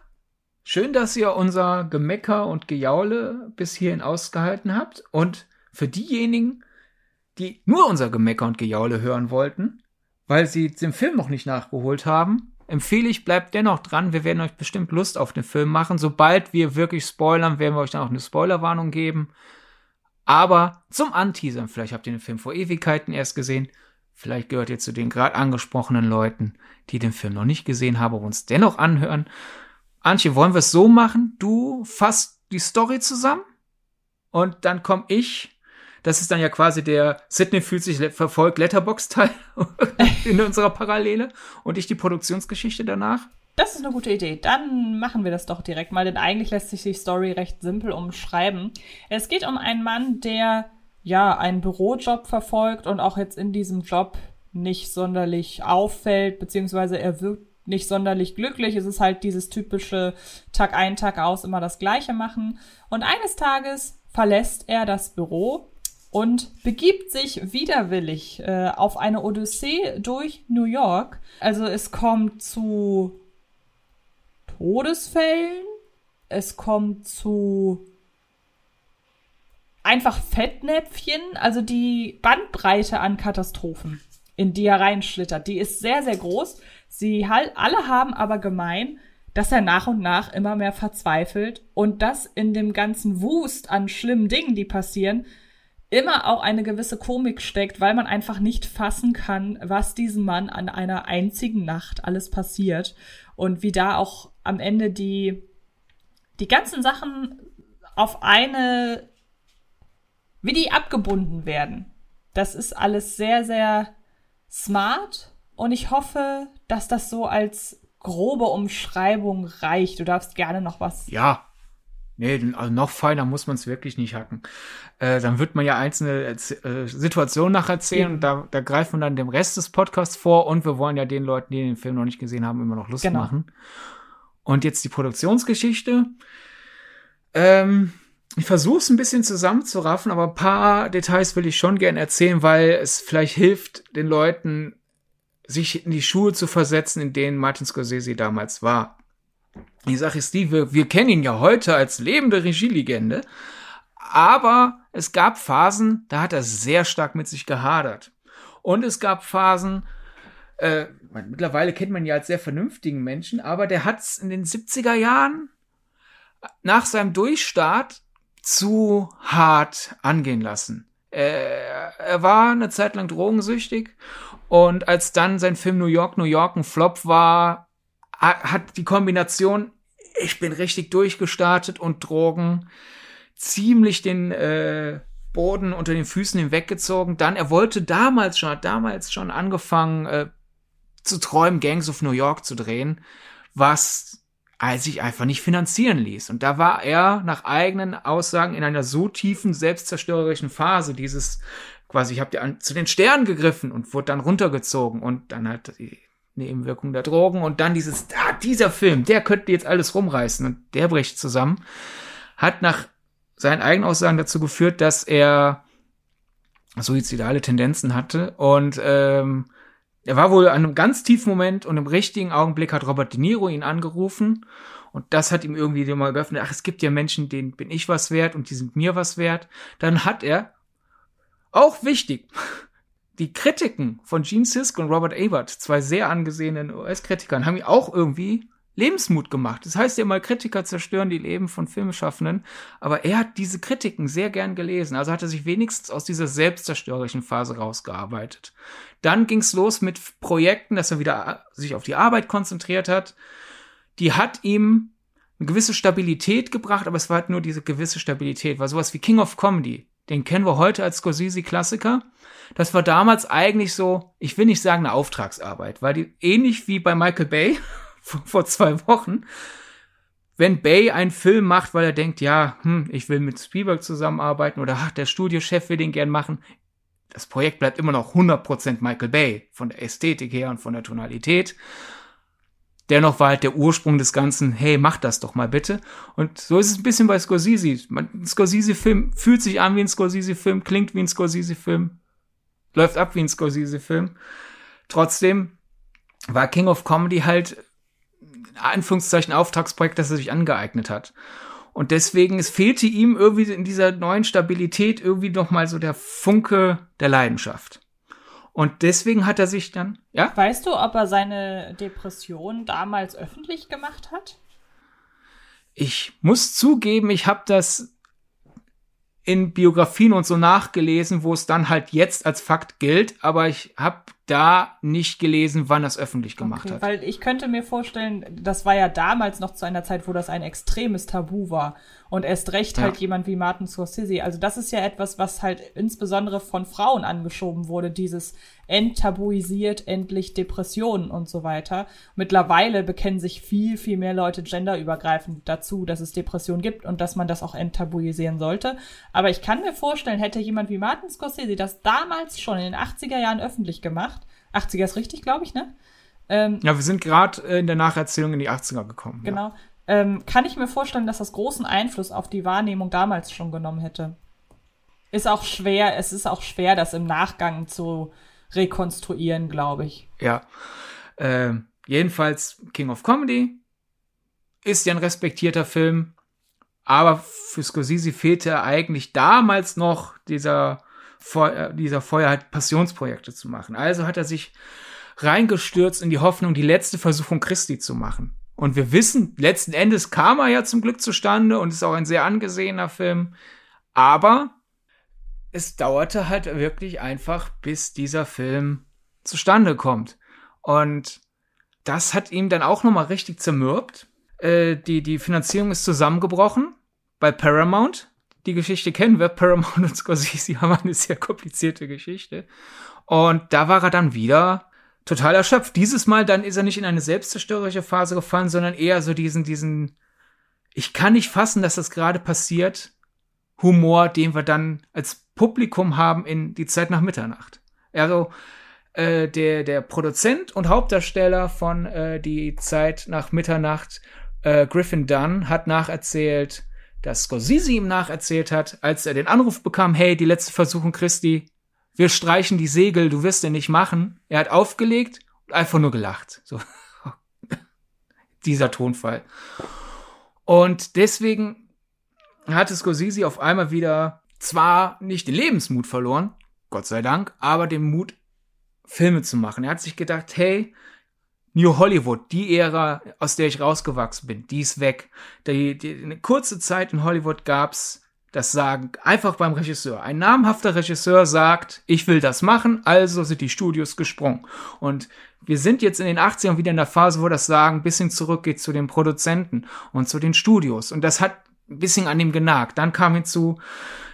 C: schön, dass ihr unser Gemecker und Gejaule bis hierhin ausgehalten habt und für diejenigen, die nur unser Gemecker und Gejaule hören wollten, weil sie den Film noch nicht nachgeholt haben, empfehle ich, bleibt dennoch dran. Wir werden euch bestimmt Lust auf den Film machen. Sobald wir wirklich spoilern, werden wir euch dann auch eine Spoilerwarnung geben. Aber zum Anteasern, vielleicht habt ihr den Film vor Ewigkeiten erst gesehen, vielleicht gehört ihr zu den gerade angesprochenen Leuten, die den Film noch nicht gesehen haben, aber uns dennoch anhören. Antje, wollen wir es so machen? Du fasst die Story zusammen und dann komme ich. Das ist dann ja quasi der Sydney fühlt sich verfolgt Letterbox-Teil in unserer Parallele und ich die Produktionsgeschichte danach.
B: Das ist eine gute Idee. Dann machen wir das doch direkt mal, denn eigentlich lässt sich die Story recht simpel umschreiben. Es geht um einen Mann, der ja einen Bürojob verfolgt und auch jetzt in diesem Job nicht sonderlich auffällt, beziehungsweise er wirkt nicht sonderlich glücklich. Es ist halt dieses typische Tag ein, Tag aus immer das Gleiche machen. Und eines Tages verlässt er das Büro und begibt sich widerwillig äh, auf eine Odyssee durch New York. Also es kommt zu Todesfällen. Es kommt zu einfach Fettnäpfchen, also die Bandbreite an Katastrophen, in die er reinschlittert, die ist sehr, sehr groß. Sie alle haben aber gemein, dass er nach und nach immer mehr verzweifelt und dass in dem ganzen Wust an schlimmen Dingen, die passieren, immer auch eine gewisse Komik steckt, weil man einfach nicht fassen kann, was diesem Mann an einer einzigen Nacht alles passiert und wie da auch am Ende die, die ganzen Sachen auf eine wie die abgebunden werden. Das ist alles sehr, sehr smart und ich hoffe, dass das so als grobe Umschreibung reicht. Du darfst gerne noch was.
C: Ja. Nee, also noch feiner muss man es wirklich nicht hacken. Äh, dann wird man ja einzelne äh, Situationen nacherzählen und da, da greift man dann dem Rest des Podcasts vor und wir wollen ja den Leuten, die den Film noch nicht gesehen haben, immer noch Lust genau. machen. Und jetzt die Produktionsgeschichte. Ähm, ich versuche es ein bisschen zusammenzuraffen, aber ein paar Details will ich schon gern erzählen, weil es vielleicht hilft, den Leuten, sich in die Schuhe zu versetzen, in denen Martin Scorsese damals war. Die Sache ist die, wir, wir kennen ihn ja heute als lebende Regielegende, aber es gab Phasen, da hat er sehr stark mit sich gehadert. Und es gab Phasen, äh, mittlerweile kennt man ihn ja als sehr vernünftigen Menschen, aber der hat es in den 70er Jahren nach seinem Durchstart zu hart angehen lassen. Er, er war eine Zeit lang drogensüchtig und als dann sein Film New York, New York ein Flop war, hat die Kombination, ich bin richtig durchgestartet und Drogen ziemlich den äh, Boden unter den Füßen hinweggezogen. Dann, er wollte damals schon, hat damals schon angefangen äh, zu träumen, Gangs of New York zu drehen, was sich einfach nicht finanzieren ließ. Und da war er nach eigenen Aussagen in einer so tiefen selbstzerstörerischen Phase, dieses quasi, ich habe dir zu den Sternen gegriffen und wurde dann runtergezogen und dann halt die Nebenwirkung der Drogen und dann dieses, ah, dieser Film, der könnte jetzt alles rumreißen und der bricht zusammen, hat nach seinen eigenen Aussagen dazu geführt, dass er suizidale Tendenzen hatte und ähm, er war wohl an einem ganz tiefen Moment und im richtigen Augenblick hat Robert De Niro ihn angerufen und das hat ihm irgendwie mal geöffnet, ach, es gibt ja Menschen, denen bin ich was wert und die sind mir was wert. Dann hat er, auch wichtig, die Kritiken von Gene Sisk und Robert Ebert, zwei sehr angesehenen US-Kritikern, haben ihm auch irgendwie Lebensmut gemacht. Das heißt ja mal, Kritiker zerstören die Leben von Filmschaffenden, aber er hat diese Kritiken sehr gern gelesen, also hat er sich wenigstens aus dieser selbstzerstörerischen Phase rausgearbeitet. Dann ging's los mit Projekten, dass er wieder sich auf die Arbeit konzentriert hat. Die hat ihm eine gewisse Stabilität gebracht, aber es war halt nur diese gewisse Stabilität, war sowas wie King of Comedy. Den kennen wir heute als Scorsese-Klassiker. Das war damals eigentlich so, ich will nicht sagen eine Auftragsarbeit, weil die ähnlich wie bei Michael Bay vor zwei Wochen, wenn Bay einen Film macht, weil er denkt, ja, hm, ich will mit Spielberg zusammenarbeiten oder ach, der Studiochef will den gern machen, das Projekt bleibt immer noch 100% Michael Bay, von der Ästhetik her und von der Tonalität. Dennoch war halt der Ursprung des Ganzen, hey, mach das doch mal bitte. Und so ist es ein bisschen bei Scorsese. ein Scorsese-Film fühlt sich an wie ein Scorsese-Film, klingt wie ein Scorsese-Film, läuft ab wie ein Scorsese-Film. Trotzdem war King of Comedy halt Anführungszeichen Auftragsprojekt, das er sich angeeignet hat. Und deswegen, es fehlte ihm irgendwie in dieser neuen Stabilität irgendwie noch mal so der Funke der Leidenschaft. Und deswegen hat er sich dann, ja?
B: Weißt du, ob er seine Depression damals öffentlich gemacht hat?
C: Ich muss zugeben, ich habe das in Biografien und so nachgelesen, wo es dann halt jetzt als Fakt gilt, aber ich habe da nicht gelesen, wann es öffentlich gemacht okay, hat.
B: Weil ich könnte mir vorstellen, das war ja damals noch zu einer Zeit, wo das ein extremes Tabu war. Und erst recht halt ja. jemand wie Martin Scorsese. Also das ist ja etwas, was halt insbesondere von Frauen angeschoben wurde, dieses enttabuisiert endlich Depressionen und so weiter. Mittlerweile bekennen sich viel, viel mehr Leute genderübergreifend dazu, dass es Depressionen gibt und dass man das auch enttabuisieren sollte. Aber ich kann mir vorstellen, hätte jemand wie Martin Scorsese das damals schon in den 80er Jahren öffentlich gemacht, 80er ist richtig, glaube ich, ne?
C: Ähm, ja, wir sind gerade in der Nacherzählung in die 80er gekommen.
B: Genau. Ja. Ähm, kann ich mir vorstellen, dass das großen Einfluss auf die Wahrnehmung damals schon genommen hätte. Ist auch schwer, es ist auch schwer, das im Nachgang zu rekonstruieren, glaube ich.
C: Ja. Äh, jedenfalls King of Comedy ist ja ein respektierter Film. Aber für Scorsese fehlte eigentlich damals noch dieser, Feuer, dieser Feuer, halt Passionsprojekte zu machen. Also hat er sich reingestürzt in die Hoffnung, die letzte Versuchung Christi zu machen. Und wir wissen, letzten Endes kam er ja zum Glück zustande und ist auch ein sehr angesehener Film. Aber es dauerte halt wirklich einfach, bis dieser Film zustande kommt. Und das hat ihm dann auch nochmal richtig zermürbt. Äh, die, die Finanzierung ist zusammengebrochen bei Paramount. Die Geschichte kennen wir. Paramount und Scorsese haben eine sehr komplizierte Geschichte. Und da war er dann wieder total erschöpft. Dieses Mal dann ist er nicht in eine selbstzerstörerische Phase gefallen, sondern eher so diesen, diesen, ich kann nicht fassen, dass das gerade passiert, Humor, den wir dann als Publikum haben in die Zeit nach Mitternacht. Also, äh, der, der Produzent und Hauptdarsteller von äh, Die Zeit nach Mitternacht, äh, Griffin Dunn, hat nacherzählt, dass Scorsese ihm nacherzählt hat, als er den Anruf bekam, hey, die letzte Versuchung Christi, wir streichen die Segel, du wirst den nicht machen. Er hat aufgelegt und einfach nur gelacht. So. Dieser Tonfall. Und deswegen hatte Scorsese auf einmal wieder zwar nicht den Lebensmut verloren, Gott sei Dank, aber den Mut, Filme zu machen. Er hat sich gedacht, hey, New Hollywood, die Ära, aus der ich rausgewachsen bin, die ist weg. Die, die, eine kurze Zeit in Hollywood gab's das Sagen einfach beim Regisseur. Ein namhafter Regisseur sagt, ich will das machen, also sind die Studios gesprungen. Und wir sind jetzt in den 80ern wieder in der Phase, wo das Sagen ein bisschen zurückgeht zu den Produzenten und zu den Studios. Und das hat ein bisschen an dem genagt. Dann kam hinzu,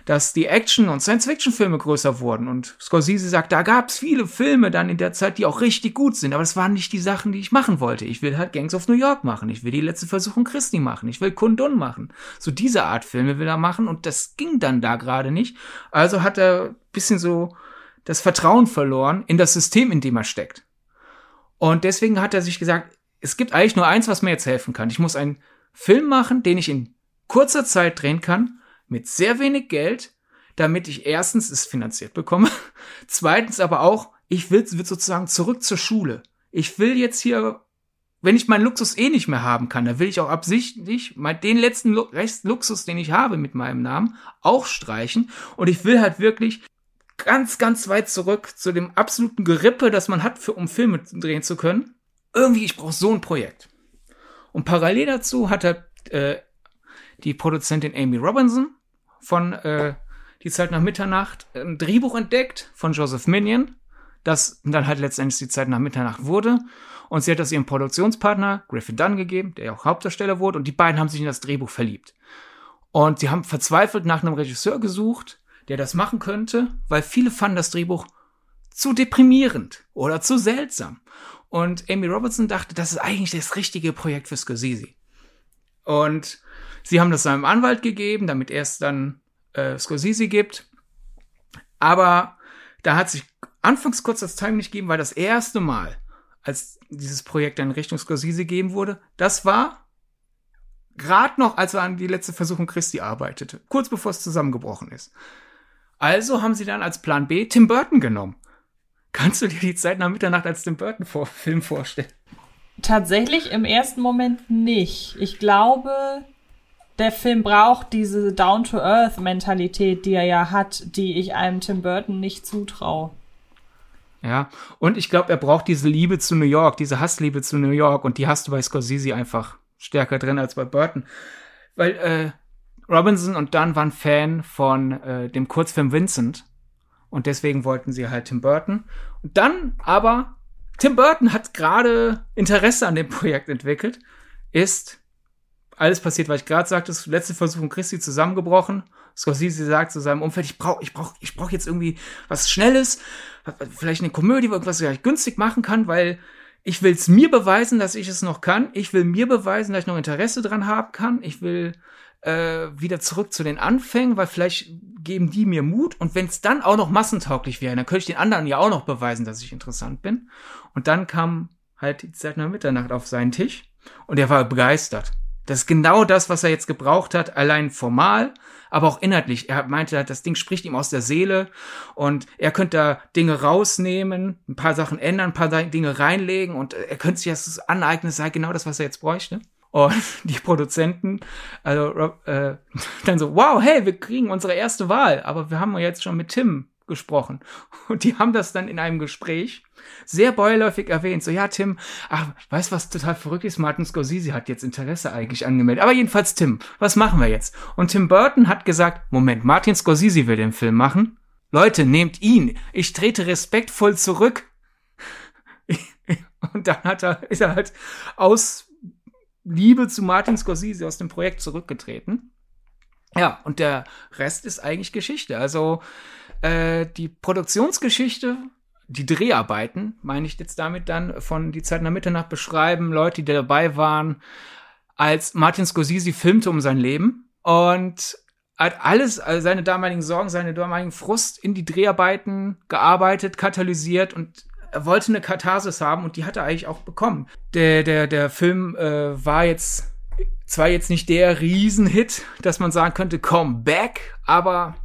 C: dass die Action- und Science-Fiction-Filme größer wurden. Und Scorsese sagt, da gab es viele Filme dann in der Zeit, die auch richtig gut sind. Aber das waren nicht die Sachen, die ich machen wollte. Ich will halt Gangs of New York machen. Ich will die letzte Versuchung Christi machen. Ich will Kundun machen. So diese Art Filme will er machen. Und das ging dann da gerade nicht. Also hat er bisschen so das Vertrauen verloren in das System, in dem er steckt. Und deswegen hat er sich gesagt, es gibt eigentlich nur eins, was mir jetzt helfen kann. Ich muss einen Film machen, den ich in kurzer Zeit drehen kann mit sehr wenig Geld, damit ich erstens es finanziert bekomme, zweitens aber auch, ich will, will sozusagen zurück zur Schule. Ich will jetzt hier, wenn ich meinen Luxus eh nicht mehr haben kann, dann will ich auch absichtlich den letzten Luxus, den ich habe mit meinem Namen, auch streichen. Und ich will halt wirklich ganz, ganz weit zurück zu dem absoluten Gerippe, das man hat, für, um Filme drehen zu können. Irgendwie, ich brauche so ein Projekt. Und parallel dazu hat er äh, die Produzentin Amy Robinson von äh, Die Zeit nach Mitternacht ein Drehbuch entdeckt von Joseph Minion, das dann halt letztendlich Die Zeit nach Mitternacht wurde. Und sie hat das ihrem Produktionspartner Griffin Dunn gegeben, der ja auch Hauptdarsteller wurde, und die beiden haben sich in das Drehbuch verliebt. Und sie haben verzweifelt nach einem Regisseur gesucht, der das machen könnte, weil viele fanden das Drehbuch zu deprimierend oder zu seltsam. Und Amy Robertson dachte, das ist eigentlich das richtige Projekt für Scorsese. Und Sie haben das seinem Anwalt gegeben, damit er es dann äh, Scorsese gibt. Aber da hat sich anfangs kurz das Time nicht gegeben, weil das erste Mal, als dieses Projekt dann Richtung Scorsese gegeben wurde, das war gerade noch, als er an die letzte Versuchung Christi arbeitete, kurz bevor es zusammengebrochen ist. Also haben sie dann als Plan B Tim Burton genommen. Kannst du dir die Zeit nach Mitternacht als Tim Burton Film vorstellen?
B: Tatsächlich im ersten Moment nicht. Ich glaube, der Film braucht diese Down-to-Earth-Mentalität, die er ja hat, die ich einem Tim Burton nicht zutraue.
C: Ja, und ich glaube, er braucht diese Liebe zu New York, diese Hassliebe zu New York, und die hast du bei Scorsese einfach stärker drin als bei Burton. Weil äh, Robinson und Dunn waren Fan von äh, dem Kurzfilm Vincent. Und deswegen wollten sie halt Tim Burton. Und dann aber, Tim Burton hat gerade Interesse an dem Projekt entwickelt, ist alles passiert, weil ich gerade sagte, letzte Versuch Christi zusammengebrochen. Scorsese sagt zu seinem Umfeld, ich brauche ich brauch, ich brauch jetzt irgendwie was Schnelles, vielleicht eine Komödie, irgendwas, was ich günstig machen kann, weil ich will es mir beweisen, dass ich es noch kann. Ich will mir beweisen, dass ich noch Interesse dran haben kann. Ich will äh, wieder zurück zu den Anfängen, weil vielleicht geben die mir Mut. Und wenn es dann auch noch massentauglich wäre, dann könnte ich den anderen ja auch noch beweisen, dass ich interessant bin. Und dann kam halt die Zeit nach Mitternacht auf seinen Tisch und er war begeistert. Das ist genau das, was er jetzt gebraucht hat, allein formal, aber auch inhaltlich. Er meinte, das Ding spricht ihm aus der Seele und er könnte da Dinge rausnehmen, ein paar Sachen ändern, ein paar Dinge reinlegen und er könnte sich das aneignen, das sei genau das, was er jetzt bräuchte. Und die Produzenten, also äh, dann so, wow, hey, wir kriegen unsere erste Wahl, aber wir haben ja jetzt schon mit Tim gesprochen. Und die haben das dann in einem Gespräch sehr beiläufig erwähnt. So, ja, Tim, ach, weißt was total verrückt ist? Martin Scorsese hat jetzt Interesse eigentlich angemeldet. Aber jedenfalls, Tim, was machen wir jetzt? Und Tim Burton hat gesagt, Moment, Martin Scorsese will den Film machen. Leute, nehmt ihn. Ich trete respektvoll zurück. Und dann hat er, ist er halt aus Liebe zu Martin Scorsese aus dem Projekt zurückgetreten. Ja, und der Rest ist eigentlich Geschichte. Also äh, die Produktionsgeschichte, die Dreharbeiten, meine ich jetzt damit dann, von Die Zeit nach Mitternacht beschreiben, Leute, die dabei waren, als Martin Scorsese filmte um sein Leben und hat alles, also seine damaligen Sorgen, seine damaligen Frust in die Dreharbeiten gearbeitet, katalysiert und er wollte eine Katharsis haben und die hat er eigentlich auch bekommen. Der, der, der Film äh, war jetzt zwar jetzt nicht der Riesenhit, dass man sagen könnte, come back, aber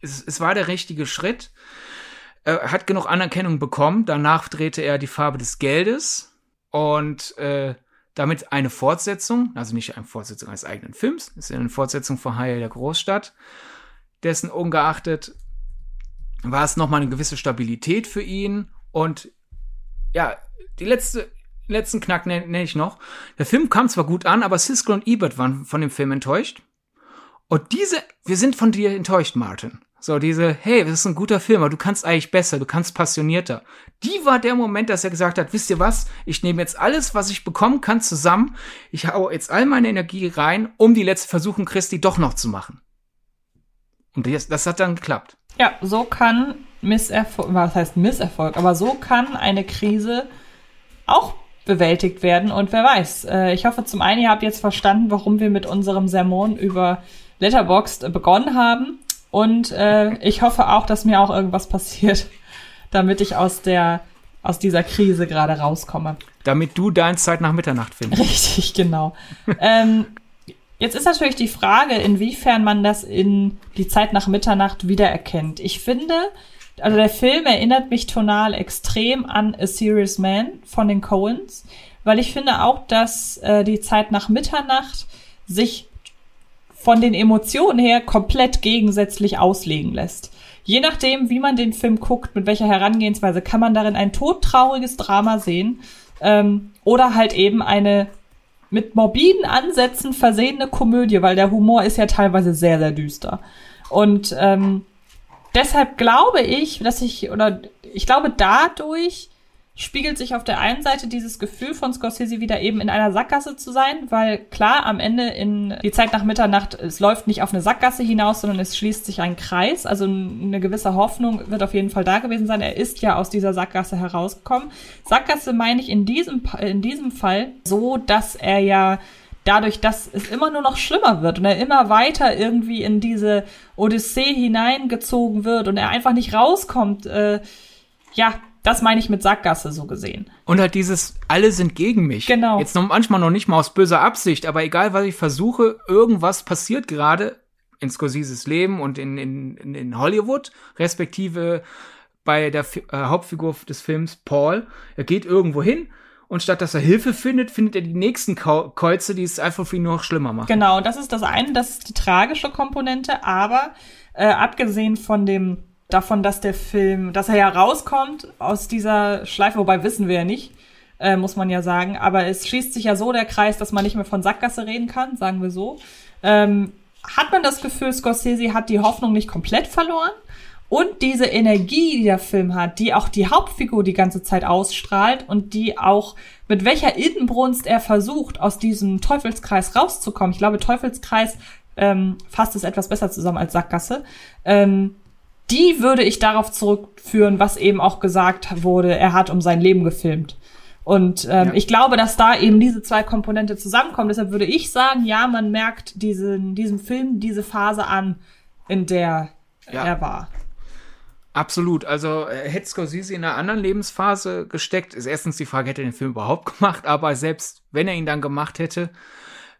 C: es, es war der richtige Schritt. Er hat genug Anerkennung bekommen. Danach drehte er die Farbe des Geldes und äh, damit eine Fortsetzung, also nicht eine Fortsetzung eines eigenen Films, es ist eine Fortsetzung von Haie der Großstadt, dessen ungeachtet war es nochmal eine gewisse Stabilität für ihn und ja, die letzte, letzten Knack nenne nenn ich noch. Der Film kam zwar gut an, aber Siskel und Ebert waren von dem Film enttäuscht. Und diese, wir sind von dir enttäuscht, Martin. So, diese, hey, das ist ein guter Film, aber du kannst eigentlich besser, du kannst passionierter. Die war der Moment, dass er gesagt hat, wisst ihr was, ich nehme jetzt alles, was ich bekommen kann, zusammen, ich hau jetzt all meine Energie rein, um die letzte Versuchung Christi doch noch zu machen. Und das, das hat dann geklappt.
B: Ja, so kann Misserfolg, was heißt Misserfolg, aber so kann eine Krise auch bewältigt werden. Und wer weiß, äh, ich hoffe zum einen, ihr habt jetzt verstanden, warum wir mit unserem Sermon über Letterboxd begonnen haben. Und äh, ich hoffe auch, dass mir auch irgendwas passiert, damit ich aus der aus dieser Krise gerade rauskomme.
C: Damit du deine Zeit nach Mitternacht findest.
B: Richtig, genau. ähm, jetzt ist natürlich die Frage, inwiefern man das in die Zeit nach Mitternacht wiedererkennt. Ich finde, also der Film erinnert mich tonal extrem an A Serious Man von den Coens, weil ich finde auch, dass äh, die Zeit nach Mitternacht sich von den Emotionen her komplett gegensätzlich auslegen lässt. Je nachdem, wie man den Film guckt, mit welcher Herangehensweise, kann man darin ein todtrauriges Drama sehen ähm, oder halt eben eine mit morbiden Ansätzen versehene Komödie, weil der Humor ist ja teilweise sehr, sehr düster. Und ähm, deshalb glaube ich, dass ich, oder ich glaube, dadurch spiegelt sich auf der einen Seite dieses Gefühl von Scorsese wieder eben in einer Sackgasse zu sein, weil klar, am Ende in die Zeit nach Mitternacht, es läuft nicht auf eine Sackgasse hinaus, sondern es schließt sich ein Kreis. Also eine gewisse Hoffnung wird auf jeden Fall da gewesen sein. Er ist ja aus dieser Sackgasse herausgekommen. Sackgasse meine ich in diesem, in diesem Fall so, dass er ja dadurch, dass es immer nur noch schlimmer wird und er immer weiter irgendwie in diese Odyssee hineingezogen wird und er einfach nicht rauskommt, äh, ja, das meine ich mit Sackgasse so gesehen.
C: Und halt dieses, alle sind gegen mich.
B: Genau.
C: Jetzt noch manchmal noch nicht mal aus böser Absicht, aber egal, was ich versuche, irgendwas passiert gerade in Scorseses Leben und in, in, in Hollywood, respektive bei der äh, Hauptfigur des Films Paul. Er geht irgendwo hin und statt dass er Hilfe findet, findet er die nächsten Kreuze, die es einfach für ihn noch schlimmer machen.
B: Genau, und das ist das eine, das ist die tragische Komponente, aber äh, abgesehen von dem davon, dass der Film, dass er ja rauskommt aus dieser Schleife, wobei wissen wir ja nicht, äh, muss man ja sagen, aber es schließt sich ja so der Kreis, dass man nicht mehr von Sackgasse reden kann, sagen wir so. Ähm, hat man das Gefühl, Scorsese hat die Hoffnung nicht komplett verloren? Und diese Energie, die der Film hat, die auch die Hauptfigur die ganze Zeit ausstrahlt und die auch mit welcher Innenbrunst er versucht, aus diesem Teufelskreis rauszukommen. Ich glaube, Teufelskreis ähm, fasst es etwas besser zusammen als Sackgasse. Ähm, die würde ich darauf zurückführen, was eben auch gesagt wurde, er hat um sein Leben gefilmt. Und ähm, ja. ich glaube, dass da eben diese zwei Komponente zusammenkommen. Deshalb würde ich sagen, ja, man merkt diesen, diesem Film diese Phase an, in der ja. er war.
C: Absolut. Also äh, hätte Scorsese in einer anderen Lebensphase gesteckt, ist erstens die Frage, hätte er den Film überhaupt gemacht, aber selbst wenn er ihn dann gemacht hätte,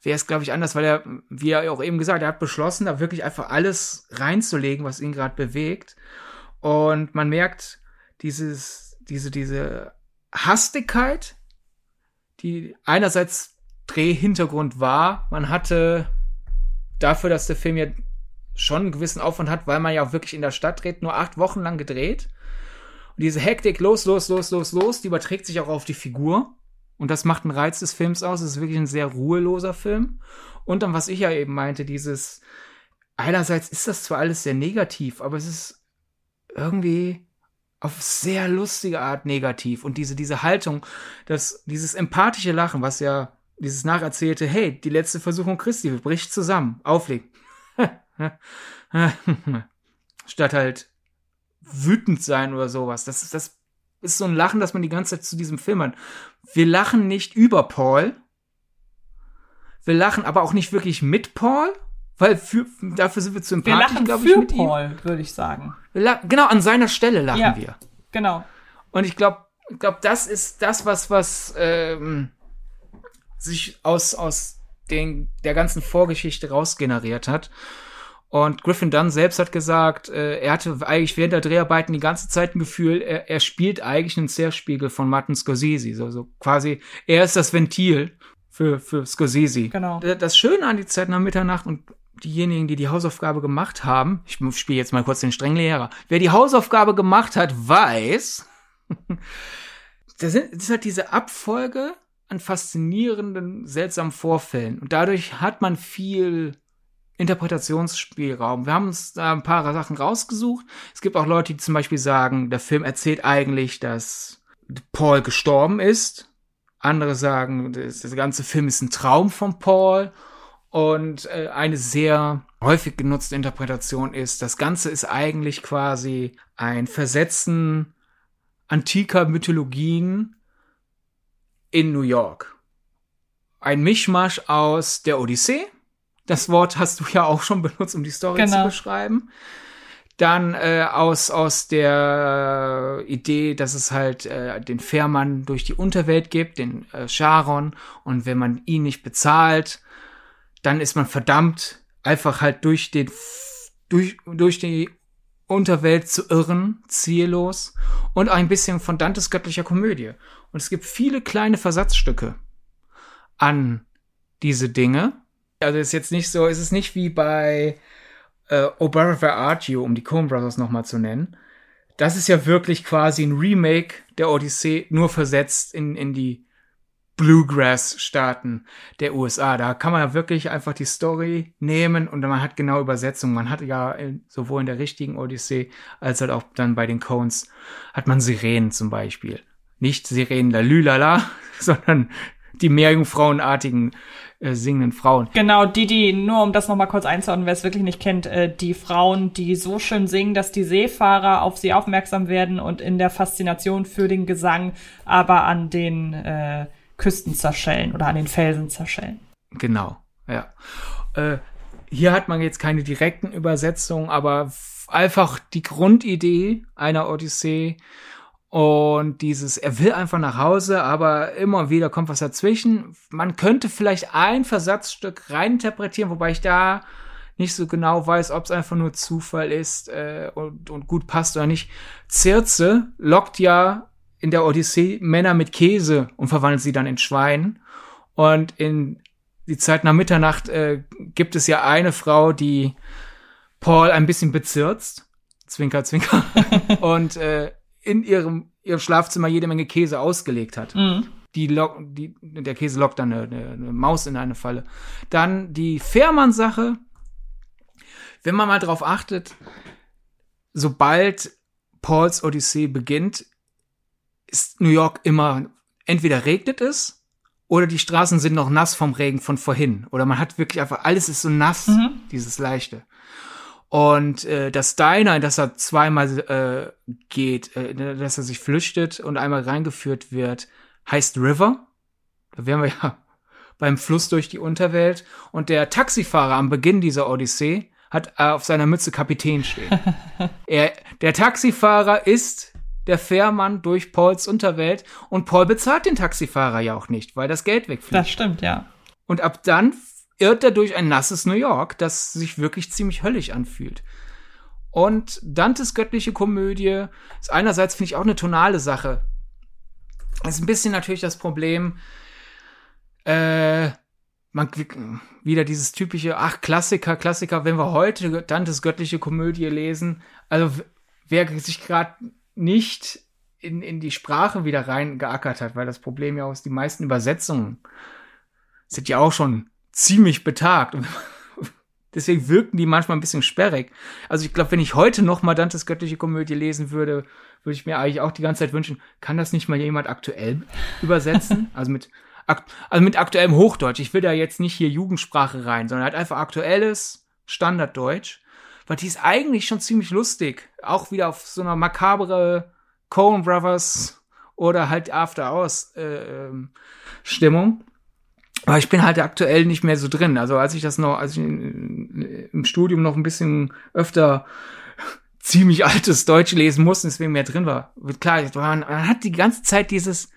C: wäre es, glaube ich, anders, weil er, wie er auch eben gesagt, er hat beschlossen, da wirklich einfach alles reinzulegen, was ihn gerade bewegt. Und man merkt dieses, diese, diese Hastigkeit, die einerseits Drehhintergrund war. Man hatte dafür, dass der Film ja schon einen gewissen Aufwand hat, weil man ja auch wirklich in der Stadt dreht, nur acht Wochen lang gedreht. Und diese Hektik, los, los, los, los, los, die überträgt sich auch auf die Figur. Und das macht einen Reiz des Films aus. Es ist wirklich ein sehr ruheloser Film. Und dann, was ich ja eben meinte, dieses, einerseits ist das zwar alles sehr negativ, aber es ist irgendwie auf sehr lustige Art negativ. Und diese, diese Haltung, dass dieses empathische Lachen, was ja dieses nacherzählte, hey, die letzte Versuchung Christi bricht zusammen, auflegt. Statt halt wütend sein oder sowas. Das das ist so ein Lachen, das man die ganze Zeit zu diesem Film hat. Wir lachen nicht über Paul. Wir lachen aber auch nicht wirklich mit Paul, weil für, dafür sind wir zu empathisch,
B: glaube ich, mit Paul, würde ich sagen.
C: genau, an seiner Stelle lachen ja, wir.
B: Genau.
C: Und ich glaube, ich glaube, das ist das, was, was ähm, sich aus, aus den, der ganzen Vorgeschichte rausgeneriert hat. Und Griffin Dunn selbst hat gesagt, äh, er hatte eigentlich während der Dreharbeiten die ganze Zeit ein Gefühl, er, er spielt eigentlich einen Zerspiegel von Martin Scorsese. So, so quasi, er ist das Ventil für, für Scorsese.
B: Genau.
C: Das Schöne an die Zeit nach Mitternacht und diejenigen, die die Hausaufgabe gemacht haben, ich spiele jetzt mal kurz den Strenglehrer, wer die Hausaufgabe gemacht hat, weiß, das, sind, das ist halt diese Abfolge an faszinierenden, seltsamen Vorfällen. Und dadurch hat man viel Interpretationsspielraum. Wir haben uns da ein paar Sachen rausgesucht. Es gibt auch Leute, die zum Beispiel sagen, der Film erzählt eigentlich, dass Paul gestorben ist. Andere sagen, der ganze Film ist ein Traum von Paul. Und äh, eine sehr häufig genutzte Interpretation ist, das Ganze ist eigentlich quasi ein Versetzen antiker Mythologien in New York. Ein Mischmasch aus der Odyssee, das Wort hast du ja auch schon benutzt, um die Story genau. zu beschreiben. Dann äh, aus, aus der Idee, dass es halt äh, den Fährmann durch die Unterwelt gibt, den äh, Charon. Und wenn man ihn nicht bezahlt, dann ist man verdammt, einfach halt durch den durch, durch die Unterwelt zu irren, ziellos. Und ein bisschen von Dantes göttlicher Komödie. Und es gibt viele kleine Versatzstücke an diese Dinge also ist jetzt nicht so, ist es nicht wie bei äh, Obara Artio, um die Coen Brothers nochmal zu nennen. Das ist ja wirklich quasi ein Remake der Odyssee, nur versetzt in, in die Bluegrass-Staaten der USA. Da kann man ja wirklich einfach die Story nehmen und man hat genau Übersetzung. Man hat ja in, sowohl in der richtigen Odyssee als halt auch dann bei den Cones hat man Sirenen zum Beispiel. Nicht Sirenen la Lülala, sondern die Meerjungfrauenartigen äh, singenden Frauen.
B: Genau, die, die, nur um das nochmal kurz einzuordnen, wer es wirklich nicht kennt, äh, die Frauen, die so schön singen, dass die Seefahrer auf sie aufmerksam werden und in der Faszination für den Gesang aber an den äh, Küsten zerschellen oder an den Felsen zerschellen.
C: Genau, ja. Äh, hier hat man jetzt keine direkten Übersetzungen, aber einfach die Grundidee einer Odyssee und dieses, er will einfach nach Hause, aber immer wieder kommt was dazwischen. Man könnte vielleicht ein Versatzstück reininterpretieren, wobei ich da nicht so genau weiß, ob es einfach nur Zufall ist äh, und, und gut passt oder nicht. Circe lockt ja in der Odyssee Männer mit Käse und verwandelt sie dann in Schwein. Und in die Zeit nach Mitternacht äh, gibt es ja eine Frau, die Paul ein bisschen bezirzt. Zwinker, zwinker. und äh, in ihrem, ihrem Schlafzimmer jede Menge Käse ausgelegt hat. Mhm. Die, lock, die der Käse lockt dann eine, eine, eine Maus in eine Falle. Dann die Fährmann-Sache. Wenn man mal drauf achtet, sobald Pauls Odyssee beginnt, ist New York immer, entweder regnet es oder die Straßen sind noch nass vom Regen von vorhin. Oder man hat wirklich einfach, alles ist so nass, mhm. dieses Leichte. Und äh, das Diner, in das er zweimal äh, geht, äh, dass er sich flüchtet und einmal reingeführt wird, heißt River. Da wären wir ja beim Fluss durch die Unterwelt. Und der Taxifahrer am Beginn dieser Odyssee hat äh, auf seiner Mütze Kapitän stehen. er, der Taxifahrer ist der Fährmann durch Pauls Unterwelt und Paul bezahlt den Taxifahrer ja auch nicht, weil das Geld wegfliegt.
B: Das stimmt, ja.
C: Und ab dann irrt er durch ein nasses New York, das sich wirklich ziemlich höllisch anfühlt. Und Dantes göttliche Komödie ist einerseits, finde ich, auch eine tonale Sache. Das ist ein bisschen natürlich das Problem, äh, man wieder dieses typische, ach, Klassiker, Klassiker, wenn wir heute Dantes göttliche Komödie lesen, also wer sich gerade nicht in, in die Sprache wieder reingeackert hat, weil das Problem ja aus die meisten Übersetzungen sind ja auch schon ziemlich betagt. Deswegen wirken die manchmal ein bisschen sperrig. Also ich glaube, wenn ich heute noch mal Dantes göttliche Komödie lesen würde, würde ich mir eigentlich auch die ganze Zeit wünschen, kann das nicht mal jemand aktuell übersetzen? also mit also mit aktuellem Hochdeutsch. Ich will da jetzt nicht hier Jugendsprache rein, sondern halt einfach aktuelles Standarddeutsch. Weil die ist eigentlich schon ziemlich lustig. Auch wieder auf so einer makabere Coen Brothers oder halt After Hours äh, ähm, Stimmung. Aber ich bin halt aktuell nicht mehr so drin. Also als ich das noch, als ich im Studium noch ein bisschen öfter ziemlich altes Deutsch lesen musste, deswegen mehr drin war. Klar, man hat die ganze Zeit dieses,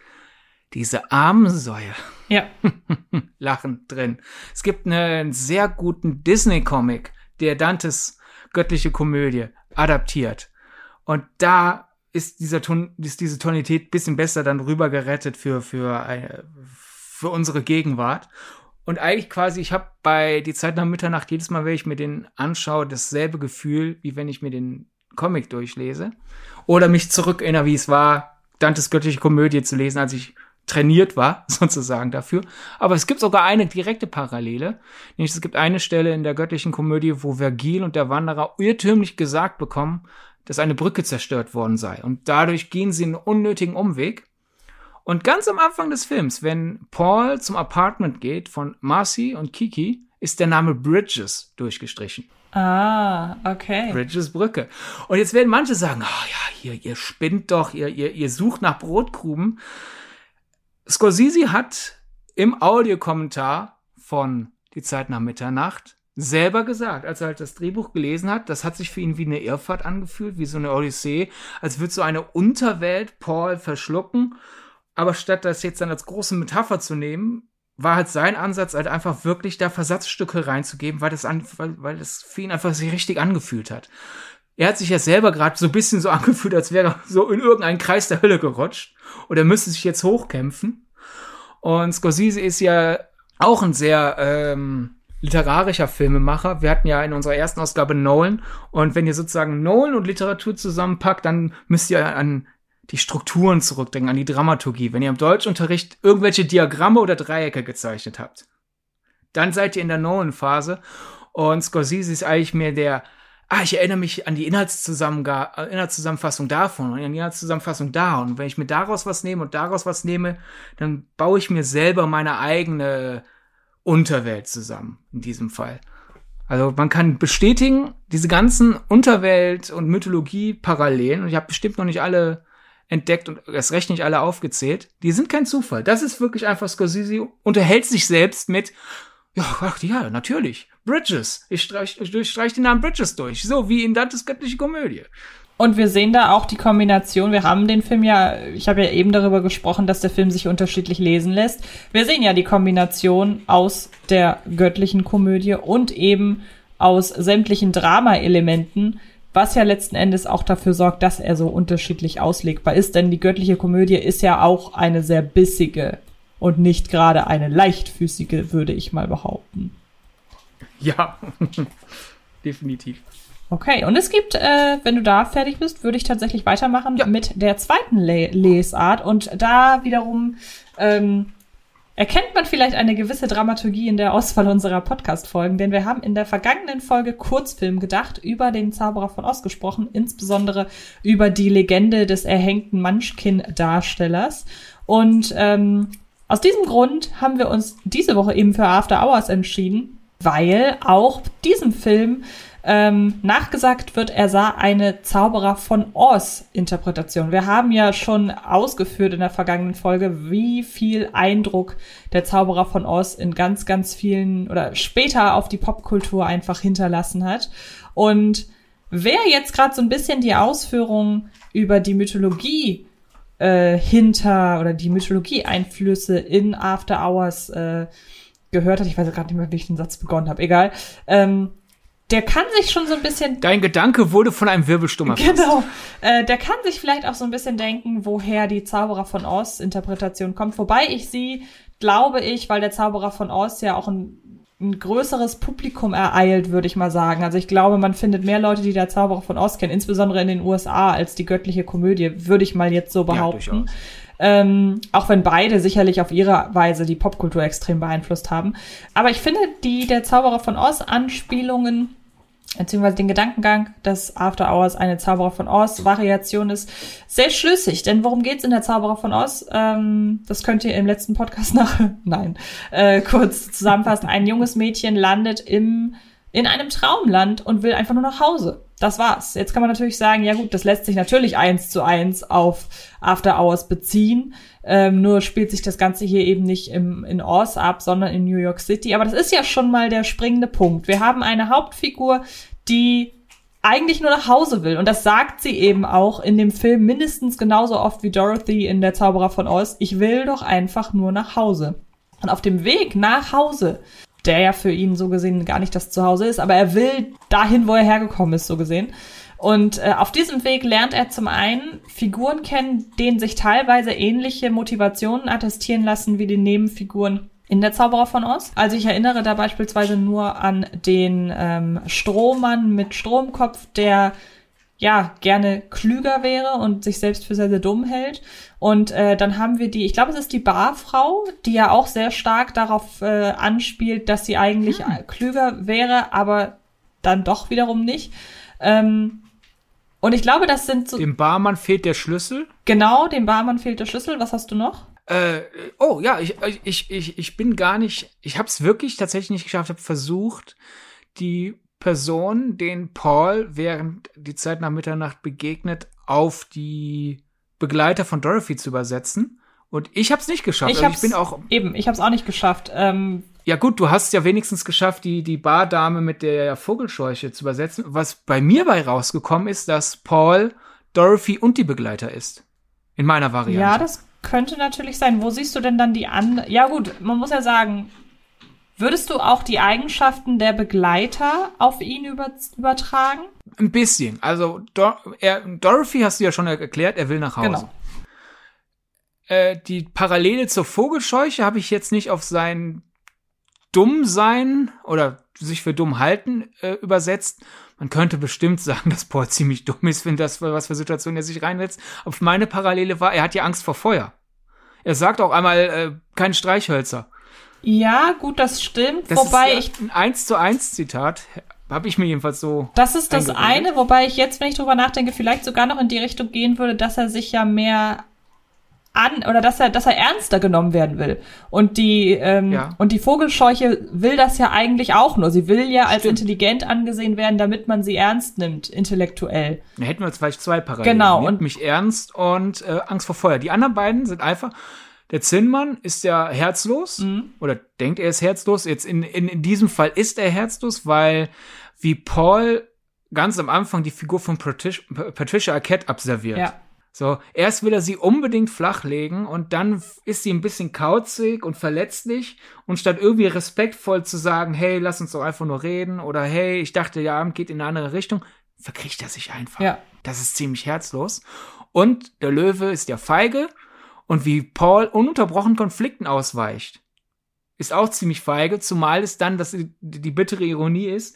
C: diese Armensäue.
B: Ja.
C: Lachen drin. Es gibt einen sehr guten Disney-Comic, der Dantes göttliche Komödie adaptiert. Und da ist dieser Ton, ist diese Tonalität bisschen besser dann rüber gerettet für, für, eine, für unsere Gegenwart. Und eigentlich quasi, ich habe bei Die Zeit nach Mitternacht jedes Mal, wenn ich mir den anschaue, dasselbe Gefühl, wie wenn ich mir den Comic durchlese. Oder mich zurückerinnere, wie es war, Dantes göttliche Komödie zu lesen, als ich trainiert war, sozusagen dafür. Aber es gibt sogar eine direkte Parallele. Nämlich es gibt eine Stelle in der göttlichen Komödie, wo Vergil und der Wanderer irrtümlich gesagt bekommen, dass eine Brücke zerstört worden sei. Und dadurch gehen sie einen unnötigen Umweg. Und ganz am Anfang des Films, wenn Paul zum Apartment geht von Marcy und Kiki, ist der Name Bridges durchgestrichen.
B: Ah, okay.
C: Bridges Brücke. Und jetzt werden manche sagen, oh ja, hier, ihr spinnt doch, ihr, ihr, ihr sucht nach Brotkrumen. Scorsese hat im Audiokommentar von Die Zeit nach Mitternacht selber gesagt, als er halt das Drehbuch gelesen hat, das hat sich für ihn wie eine Irrfahrt angefühlt, wie so eine Odyssee, als würde so eine Unterwelt Paul verschlucken. Aber statt das jetzt dann als große Metapher zu nehmen, war halt sein Ansatz, halt einfach wirklich da Versatzstücke reinzugeben, weil das, an, weil, weil das für ihn einfach sich richtig angefühlt hat. Er hat sich ja selber gerade so ein bisschen so angefühlt, als wäre er so in irgendeinen Kreis der Hölle gerutscht und er müsste sich jetzt hochkämpfen. Und Scorsese ist ja auch ein sehr ähm, literarischer Filmemacher. Wir hatten ja in unserer ersten Ausgabe Nolan. Und wenn ihr sozusagen Nolan und Literatur zusammenpackt, dann müsst ihr an die Strukturen zurückdenken, an die Dramaturgie. Wenn ihr im Deutschunterricht irgendwelche Diagramme oder Dreiecke gezeichnet habt, dann seid ihr in der Nolan-Phase. Und Scorsese ist eigentlich mehr der ah, ich erinnere mich an die Inhaltszusammenfassung davon und an die Inhaltszusammenfassung da. Und wenn ich mir daraus was nehme und daraus was nehme, dann baue ich mir selber meine eigene Unterwelt zusammen, in diesem Fall. Also man kann bestätigen, diese ganzen Unterwelt- und Mythologie-Parallelen, und ich habe bestimmt noch nicht alle entdeckt und erst recht nicht alle aufgezählt, die sind kein Zufall. Das ist wirklich einfach Scorsese, unterhält sich selbst mit, ja, ach, ja, natürlich. Bridges. Ich streich, ich streich den Namen Bridges durch. So wie in Dantes göttliche Komödie.
B: Und wir sehen da auch die Kombination. Wir haben den Film ja, ich habe ja eben darüber gesprochen, dass der Film sich unterschiedlich lesen lässt. Wir sehen ja die Kombination aus der göttlichen Komödie und eben aus sämtlichen Drama-Elementen, was ja letzten Endes auch dafür sorgt, dass er so unterschiedlich auslegbar ist. Denn die göttliche Komödie ist ja auch eine sehr bissige und nicht gerade eine leichtfüßige, würde ich mal behaupten.
C: Ja, definitiv.
B: Okay, und es gibt, äh, wenn du da fertig bist, würde ich tatsächlich weitermachen ja. mit der zweiten Le Lesart. Und da wiederum ähm, erkennt man vielleicht eine gewisse Dramaturgie in der Auswahl unserer Podcast-Folgen, denn wir haben in der vergangenen Folge Kurzfilm gedacht, über den Zauberer von Oz gesprochen, insbesondere über die Legende des erhängten Munchkin-Darstellers. Und ähm, aus diesem Grund haben wir uns diese Woche eben für After Hours entschieden, weil auch diesem Film ähm, nachgesagt wird, er sah eine Zauberer von Oz Interpretation. Wir haben ja schon ausgeführt in der vergangenen Folge, wie viel Eindruck der Zauberer von Oz in ganz, ganz vielen oder später auf die Popkultur einfach hinterlassen hat. Und wer jetzt gerade so ein bisschen die Ausführungen über die Mythologie äh, hinter oder die Mythologie-Einflüsse in After Hours äh, gehört hat. Ich weiß gerade nicht mehr, wie ich den Satz begonnen habe. Egal. Ähm, der kann sich schon so ein bisschen.
C: Dein Gedanke wurde von einem Wirbelsturm
B: erfasst. Genau. Äh, der kann sich vielleicht auch so ein bisschen denken, woher die Zauberer von Oz Interpretation kommt. Wobei ich sie, glaube ich, weil der Zauberer von Oz ja auch ein, ein größeres Publikum ereilt, würde ich mal sagen. Also ich glaube, man findet mehr Leute, die der Zauberer von Oz kennen, insbesondere in den USA, als die göttliche Komödie, würde ich mal jetzt so behaupten. Ja, ähm, auch wenn beide sicherlich auf ihre Weise die Popkultur extrem beeinflusst haben. Aber ich finde die der Zauberer von Oz Anspielungen beziehungsweise den Gedankengang, dass After Hours eine Zauberer von Oz Variation ist, sehr schlüssig. Denn worum geht's in der Zauberer von Oz? Ähm, das könnt ihr im letzten Podcast nach, nein, äh, kurz zusammenfassen. Ein junges Mädchen landet im, in einem Traumland und will einfach nur nach Hause. Das war's. Jetzt kann man natürlich sagen, ja gut, das lässt sich natürlich eins zu eins auf After Hours beziehen. Ähm, nur spielt sich das Ganze hier eben nicht im, in Oz ab, sondern in New York City. Aber das ist ja schon mal der springende Punkt. Wir haben eine Hauptfigur, die eigentlich nur nach Hause will. Und das sagt sie eben auch in dem Film mindestens genauso oft wie Dorothy in Der Zauberer von Oz. Ich will doch einfach nur nach Hause. Und auf dem Weg nach Hause der ja für ihn so gesehen gar nicht das Zuhause ist, aber er will dahin, wo er hergekommen ist, so gesehen. Und äh, auf diesem Weg lernt er zum einen Figuren kennen, denen sich teilweise ähnliche Motivationen attestieren lassen wie die Nebenfiguren in der Zauberer von Oz. Also ich erinnere da beispielsweise nur an den ähm, Strohmann mit Stromkopf, der ja gerne klüger wäre und sich selbst für sehr, sehr dumm hält. Und äh, dann haben wir die, ich glaube, es ist die Barfrau, die ja auch sehr stark darauf äh, anspielt, dass sie eigentlich hm. klüger wäre, aber dann doch wiederum nicht. Ähm, und ich glaube, das sind so.
C: Dem Barmann fehlt der Schlüssel.
B: Genau, dem Barmann fehlt der Schlüssel. Was hast du noch?
C: Äh, oh ja, ich, ich, ich, ich bin gar nicht, ich habe es wirklich tatsächlich nicht geschafft, habe versucht, die Person, den Paul während die Zeit nach Mitternacht begegnet, auf die Begleiter von Dorothy zu übersetzen. Und ich habe es nicht geschafft.
B: Ich, also ich bin auch eben, ich habe es auch nicht geschafft. Ähm
C: ja gut, du hast ja wenigstens geschafft, die die Bardame mit der Vogelscheuche zu übersetzen. Was bei mir bei rausgekommen ist, dass Paul Dorothy und die Begleiter ist. In meiner Variante.
B: Ja, das könnte natürlich sein. Wo siehst du denn dann die an? Ja gut, man muss ja sagen, Würdest du auch die Eigenschaften der Begleiter auf ihn über übertragen?
C: Ein bisschen. Also Dor er, Dorothy hast du ja schon erklärt, er will nach Hause. Genau. Äh, die Parallele zur Vogelscheuche habe ich jetzt nicht auf sein Dummsein oder sich für dumm halten äh, übersetzt. Man könnte bestimmt sagen, dass Paul ziemlich dumm ist, wenn das was für Situationen er sich reinsetzt. Auf meine Parallele war, er hat ja Angst vor Feuer. Er sagt auch einmal, äh, kein Streichhölzer.
B: Ja, gut, das stimmt. Das wobei ist
C: ich. Ein 1 zu 1 Zitat. Habe ich mir jedenfalls so.
B: Das ist das eine, wobei ich jetzt, wenn ich drüber nachdenke, vielleicht sogar noch in die Richtung gehen würde, dass er sich ja mehr an oder dass er, dass er ernster genommen werden will. Und die ähm, ja. und die Vogelscheuche will das ja eigentlich auch nur. Sie will ja als Stimmt. intelligent angesehen werden, damit man sie ernst nimmt, intellektuell.
C: Da hätten wir jetzt vielleicht zwei Parallelen.
B: Genau.
C: Und mich ernst und äh, Angst vor Feuer. Die anderen beiden sind einfach der Zinnmann ist ja herzlos mhm. oder denkt, er ist herzlos. Jetzt in, in, in diesem Fall ist er herzlos, weil wie Paul ganz am Anfang die Figur von Patricia, Patricia Arquette observiert. Ja. So, erst will er sie unbedingt flachlegen und dann ist sie ein bisschen kauzig und verletzlich und statt irgendwie respektvoll zu sagen, hey, lass uns doch einfach nur reden oder hey, ich dachte, der Abend geht in eine andere Richtung, verkriecht er sich einfach. Ja. Das ist ziemlich herzlos. Und der Löwe ist ja feige und wie Paul ununterbrochen Konflikten ausweicht, ist auch ziemlich feige, zumal es dann, dass die, die bittere Ironie ist,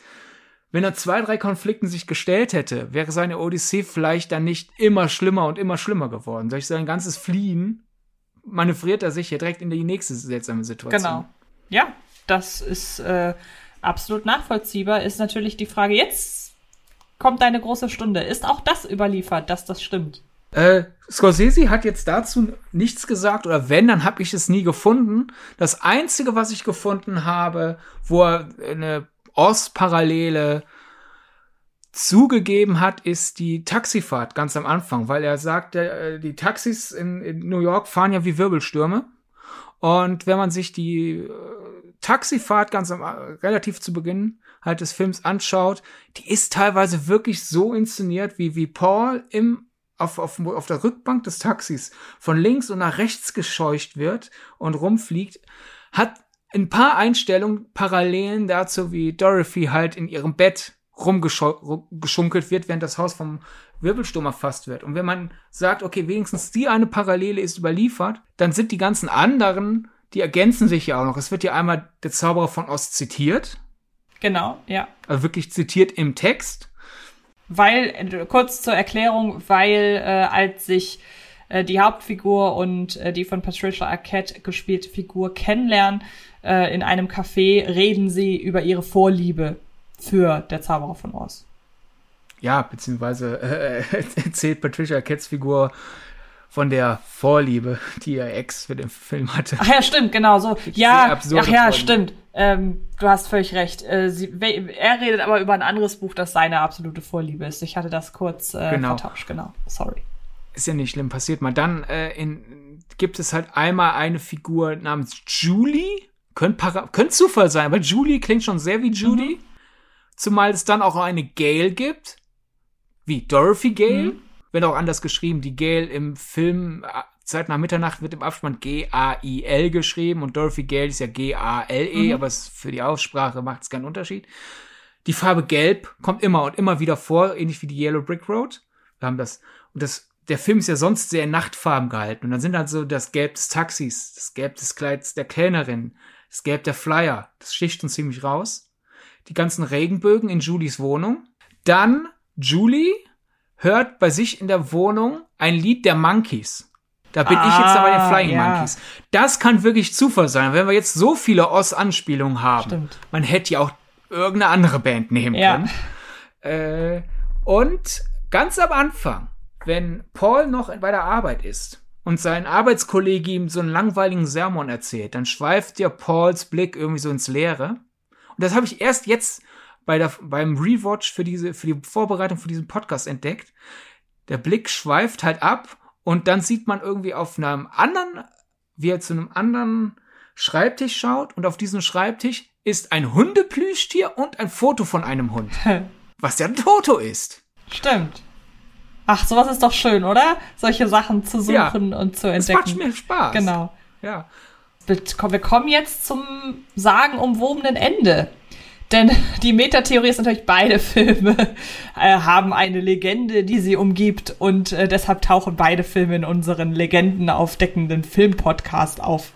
C: wenn er zwei, drei Konflikten sich gestellt hätte, wäre seine Odyssee vielleicht dann nicht immer schlimmer und immer schlimmer geworden. Durch sein ganzes Fliehen manövriert er sich ja direkt in die nächste seltsame Situation.
B: Genau. Ja, das ist äh, absolut nachvollziehbar. Ist natürlich die Frage, jetzt kommt deine große Stunde. Ist auch das überliefert, dass das stimmt?
C: Äh, Scorsese hat jetzt dazu nichts gesagt oder wenn, dann habe ich es nie gefunden. Das einzige, was ich gefunden habe, wo er eine Oz-Parallele zugegeben hat, ist die Taxifahrt ganz am Anfang, weil er sagt, äh, die Taxis in, in, New York fahren ja wie Wirbelstürme. Und wenn man sich die äh, Taxifahrt ganz am, relativ zu Beginn halt des Films anschaut, die ist teilweise wirklich so inszeniert, wie, wie Paul im auf, auf, auf der Rückbank des Taxis von links und nach rechts gescheucht wird und rumfliegt, hat ein paar Einstellungen Parallelen dazu, wie Dorothy halt in ihrem Bett rumgeschunkelt wird, während das Haus vom Wirbelsturm erfasst wird. Und wenn man sagt, okay, wenigstens die eine Parallele ist überliefert, dann sind die ganzen anderen, die ergänzen sich ja auch noch. Es wird ja einmal der Zauberer von Ost zitiert.
B: Genau, ja.
C: Also wirklich zitiert im Text.
B: Weil, äh, kurz zur Erklärung, weil äh, als sich äh, die Hauptfigur und äh, die von Patricia Arquette gespielte Figur kennenlernen, äh, in einem Café reden sie über ihre Vorliebe für der Zauberer von Oz.
C: Ja, beziehungsweise äh, erzählt Patricia Arquettes Figur von der Vorliebe, die ihr Ex für den Film hatte.
B: Ach ja, stimmt, genau so. Ja, ach ja, Vorliebe. stimmt. Ähm, du hast völlig recht. Äh, sie, er redet aber über ein anderes Buch, das seine absolute Vorliebe ist. Ich hatte das kurz äh, genau. vertauscht, genau. Sorry.
C: Ist ja nicht schlimm, passiert mal. Dann äh, in, gibt es halt einmal eine Figur namens Julie. Könnte könnt Zufall sein, aber Julie klingt schon sehr wie Judy. Mhm. Zumal es dann auch eine Gale gibt. Wie Dorothy Gale. Mhm. Wenn auch anders geschrieben. Die Gale im Film äh, Zeit nach Mitternacht wird im Abspann G-A-I-L geschrieben und Dorothy Gale ist ja G-A-L-E, mhm. aber für die Aussprache macht es keinen Unterschied. Die Farbe Gelb kommt immer und immer wieder vor, ähnlich wie die Yellow Brick Road. Wir haben das, und das, der Film ist ja sonst sehr in Nachtfarben gehalten. Und dann sind halt so das Gelb des Taxis, das Gelb des Kleids der Kellnerin, das Gelb der Flyer. Das sticht uns ziemlich raus. Die ganzen Regenbögen in Julies Wohnung. Dann Julie hört bei sich in der Wohnung ein Lied der Monkeys. Da bin ah, ich jetzt bei den ah, Flying ja. Monkeys. Das kann wirklich Zufall sein, wenn wir jetzt so viele Oz-Anspielungen haben. Stimmt. Man hätte ja auch irgendeine andere Band nehmen ja. können. Äh, und ganz am Anfang, wenn Paul noch bei der Arbeit ist und sein Arbeitskollege ihm so einen langweiligen Sermon erzählt, dann schweift ja Pauls Blick irgendwie so ins Leere. Und das habe ich erst jetzt bei der, beim Rewatch für diese, für die Vorbereitung für diesen Podcast entdeckt. Der Blick schweift halt ab und dann sieht man irgendwie auf einem anderen, wie er zu einem anderen Schreibtisch schaut und auf diesem Schreibtisch ist ein Hundeplüschtier und ein Foto von einem Hund. was ja ein Toto ist.
B: Stimmt. Ach, sowas ist doch schön, oder? Solche Sachen zu suchen ja, und zu entdecken. Das
C: macht mir Spaß.
B: Genau.
C: Ja.
B: Wir kommen jetzt zum sagenumwobenen Ende. Denn die Metatheorie ist natürlich, beide Filme äh, haben eine Legende, die sie umgibt und äh, deshalb tauchen beide Filme in unseren Legenden aufdeckenden Filmpodcast auf.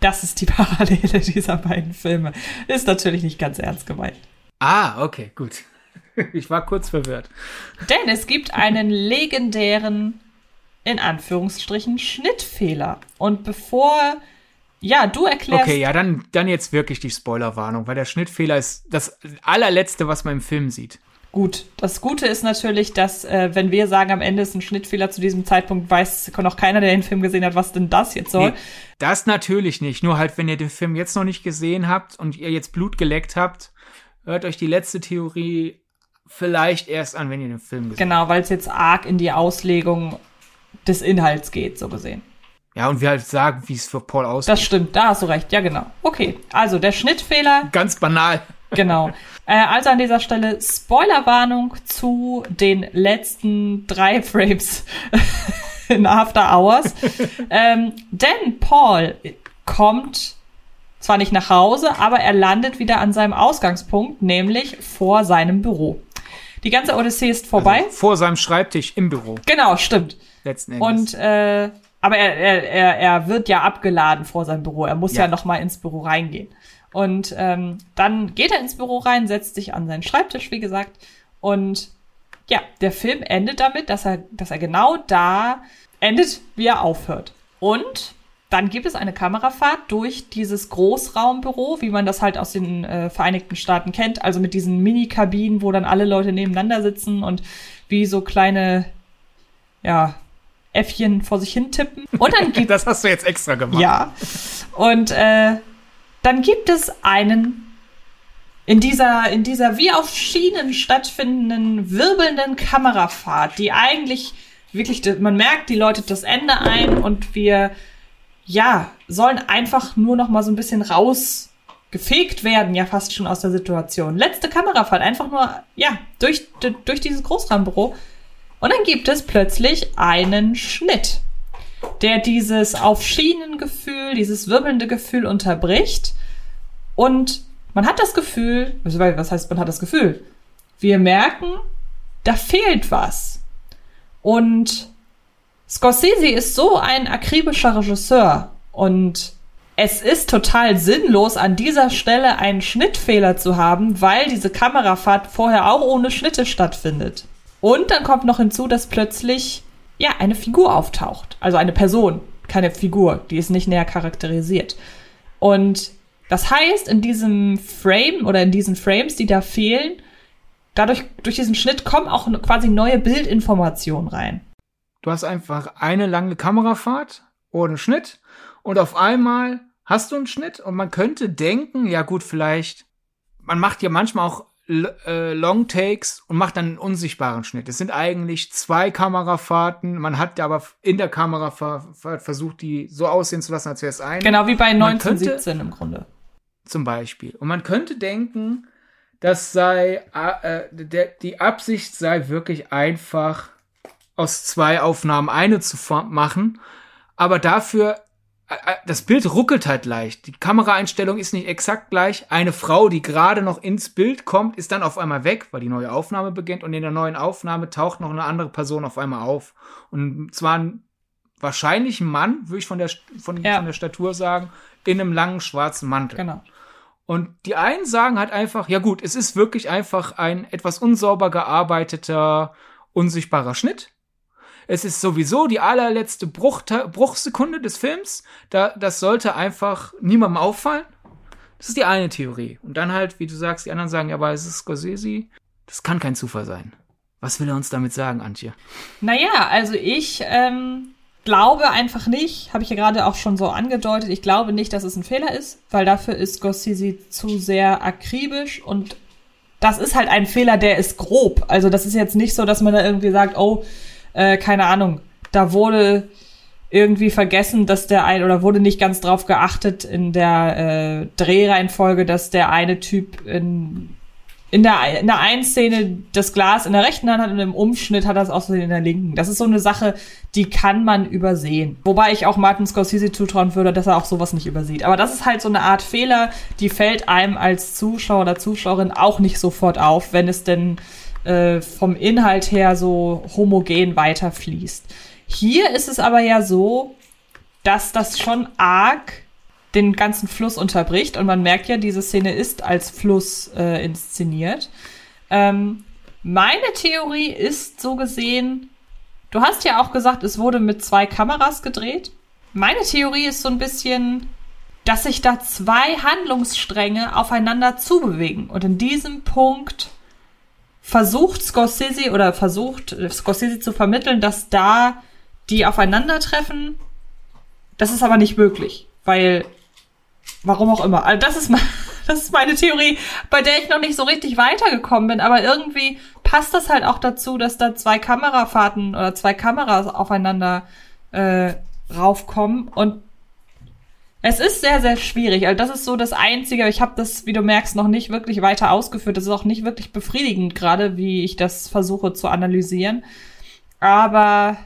B: Das ist die Parallele dieser beiden Filme. Ist natürlich nicht ganz ernst gemeint.
C: Ah, okay, gut. Ich war kurz verwirrt.
B: Denn es gibt einen legendären, in Anführungsstrichen, Schnittfehler. Und bevor ja, du erklärst.
C: Okay, ja, dann, dann jetzt wirklich die Spoilerwarnung, weil der Schnittfehler ist das allerletzte, was man im Film sieht.
B: Gut, das Gute ist natürlich, dass äh, wenn wir sagen, am Ende ist ein Schnittfehler zu diesem Zeitpunkt, weiß noch keiner, der den Film gesehen hat, was denn das jetzt soll. Nee,
C: das natürlich nicht. Nur halt, wenn ihr den Film jetzt noch nicht gesehen habt und ihr jetzt Blut geleckt habt, hört euch die letzte Theorie vielleicht erst an, wenn ihr den Film gesehen
B: habt. Genau, weil es jetzt arg in die Auslegung des Inhalts geht, so gesehen.
C: Ja, und wir halt sagen, wie es für Paul aussieht.
B: Das stimmt, da hast du recht. Ja, genau. Okay, also der Schnittfehler.
C: Ganz banal.
B: Genau. Äh, also an dieser Stelle Spoilerwarnung zu den letzten drei Frames in After Hours. ähm, denn Paul kommt zwar nicht nach Hause, aber er landet wieder an seinem Ausgangspunkt, nämlich vor seinem Büro. Die ganze Odyssee ist vorbei. Also
C: vor seinem Schreibtisch im Büro.
B: Genau, stimmt. Letzten Endes. Und äh, aber er, er, er, er wird ja abgeladen vor seinem Büro. Er muss ja, ja noch mal ins Büro reingehen. Und ähm, dann geht er ins Büro rein, setzt sich an seinen Schreibtisch, wie gesagt. Und ja, der Film endet damit, dass er, dass er genau da endet, wie er aufhört. Und dann gibt es eine Kamerafahrt durch dieses Großraumbüro, wie man das halt aus den äh, Vereinigten Staaten kennt, also mit diesen Mini-Kabinen, wo dann alle Leute nebeneinander sitzen und wie so kleine, ja, Äffchen vor sich hin tippen. Und dann gibt
C: Das hast du jetzt extra gemacht.
B: Ja. Und äh, dann gibt es einen in dieser, in dieser wie auf Schienen stattfindenden, wirbelnden Kamerafahrt, die eigentlich wirklich, man merkt, die läutet das Ende ein und wir, ja, sollen einfach nur noch mal so ein bisschen rausgefegt werden, ja, fast schon aus der Situation. Letzte Kamerafahrt, einfach nur, ja, durch, durch dieses Großraumbüro. Und dann gibt es plötzlich einen Schnitt, der dieses auf Schienen Gefühl, dieses wirbelnde Gefühl unterbricht. Und man hat das Gefühl, was heißt, man hat das Gefühl? wir merken, da fehlt was. Und Scorsese ist so ein akribischer Regisseur und es ist total sinnlos, an dieser Stelle einen Schnittfehler zu haben, weil diese Kamerafahrt vorher auch ohne Schnitte stattfindet. Und dann kommt noch hinzu, dass plötzlich ja eine Figur auftaucht, also eine Person, keine Figur, die ist nicht näher charakterisiert. Und das heißt, in diesem Frame oder in diesen Frames, die da fehlen, dadurch durch diesen Schnitt kommen auch quasi neue Bildinformationen rein.
C: Du hast einfach eine lange Kamerafahrt ohne Schnitt und auf einmal hast du einen Schnitt und man könnte denken, ja gut, vielleicht, man macht ja manchmal auch äh, Long Takes und macht dann einen unsichtbaren Schnitt. Es sind eigentlich zwei Kamerafahrten, man hat aber in der Kamerafahrt versucht, die so aussehen zu lassen, als wäre es eine.
B: Genau wie bei 1917 im Grunde.
C: Zum Beispiel. Und man könnte denken, das sei, äh, der, die Absicht sei wirklich einfach aus zwei Aufnahmen eine zu machen, aber dafür äh, äh, das Bild ruckelt halt leicht. Die Kameraeinstellung ist nicht exakt gleich. Eine Frau, die gerade noch ins Bild kommt, ist dann auf einmal weg, weil die neue Aufnahme beginnt und in der neuen Aufnahme taucht noch eine andere Person auf einmal auf. Und zwar ein wahrscheinlich ein Mann, würde ich von der, von, ja. von der Statur sagen, in einem langen schwarzen Mantel.
B: Genau.
C: Und die einen sagen halt einfach, ja gut, es ist wirklich einfach ein etwas unsauber gearbeiteter, unsichtbarer Schnitt. Es ist sowieso die allerletzte Bruch Bruchsekunde des Films. Da, das sollte einfach niemandem auffallen. Das ist die eine Theorie. Und dann halt, wie du sagst, die anderen sagen, ja, aber es ist Scorsese. Das kann kein Zufall sein. Was will er uns damit sagen, Antje?
B: Naja, also ich ähm, glaube einfach nicht, habe ich ja gerade auch schon so angedeutet, ich glaube nicht, dass es ein Fehler ist, weil dafür ist Scorsese zu sehr akribisch und das ist halt ein Fehler, der ist grob. Also das ist jetzt nicht so, dass man da irgendwie sagt, oh, äh, keine Ahnung, da wurde irgendwie vergessen, dass der ein oder wurde nicht ganz drauf geachtet in der äh, Drehreihenfolge, dass der eine Typ in in der, in der einen Szene das Glas in der rechten Hand hat und im Umschnitt hat er es auch so in der linken. Das ist so eine Sache, die kann man übersehen. Wobei ich auch Martin Scorsese zutrauen würde, dass er auch sowas nicht übersieht. Aber das ist halt so eine Art Fehler, die fällt einem als Zuschauer oder Zuschauerin auch nicht sofort auf, wenn es denn äh, vom Inhalt her so homogen weiterfließt. Hier ist es aber ja so, dass das schon arg den ganzen Fluss unterbricht. Und man merkt ja, diese Szene ist als Fluss äh, inszeniert. Ähm, meine Theorie ist so gesehen, du hast ja auch gesagt, es wurde mit zwei Kameras gedreht. Meine Theorie ist so ein bisschen, dass sich da zwei Handlungsstränge aufeinander zubewegen. Und in diesem Punkt versucht Scorsese oder versucht Scorsese zu vermitteln, dass da die aufeinandertreffen. Das ist aber nicht möglich, weil Warum auch immer. Also das ist, mal, das ist meine Theorie, bei der ich noch nicht so richtig weitergekommen bin. Aber irgendwie passt das halt auch dazu, dass da zwei Kamerafahrten oder zwei Kameras aufeinander äh, raufkommen. Und es ist sehr, sehr schwierig. Also das ist so das Einzige. Ich habe das, wie du merkst, noch nicht wirklich weiter ausgeführt. Das ist auch nicht wirklich befriedigend, gerade wie ich das versuche zu analysieren. Aber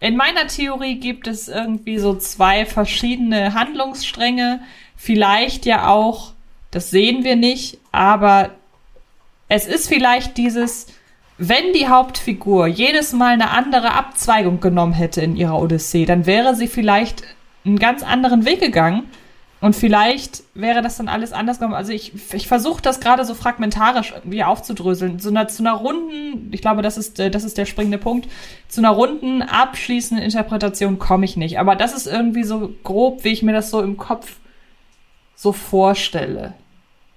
B: in meiner Theorie gibt es irgendwie so zwei verschiedene Handlungsstränge. Vielleicht ja auch, das sehen wir nicht, aber es ist vielleicht dieses, wenn die Hauptfigur jedes Mal eine andere Abzweigung genommen hätte in ihrer Odyssee, dann wäre sie vielleicht einen ganz anderen Weg gegangen und vielleicht wäre das dann alles anders gekommen. Also ich, ich versuche das gerade so fragmentarisch irgendwie aufzudröseln. So einer, zu einer runden, ich glaube, das ist, äh, das ist der springende Punkt, zu einer runden, abschließenden Interpretation komme ich nicht. Aber das ist irgendwie so grob, wie ich mir das so im Kopf so vorstelle.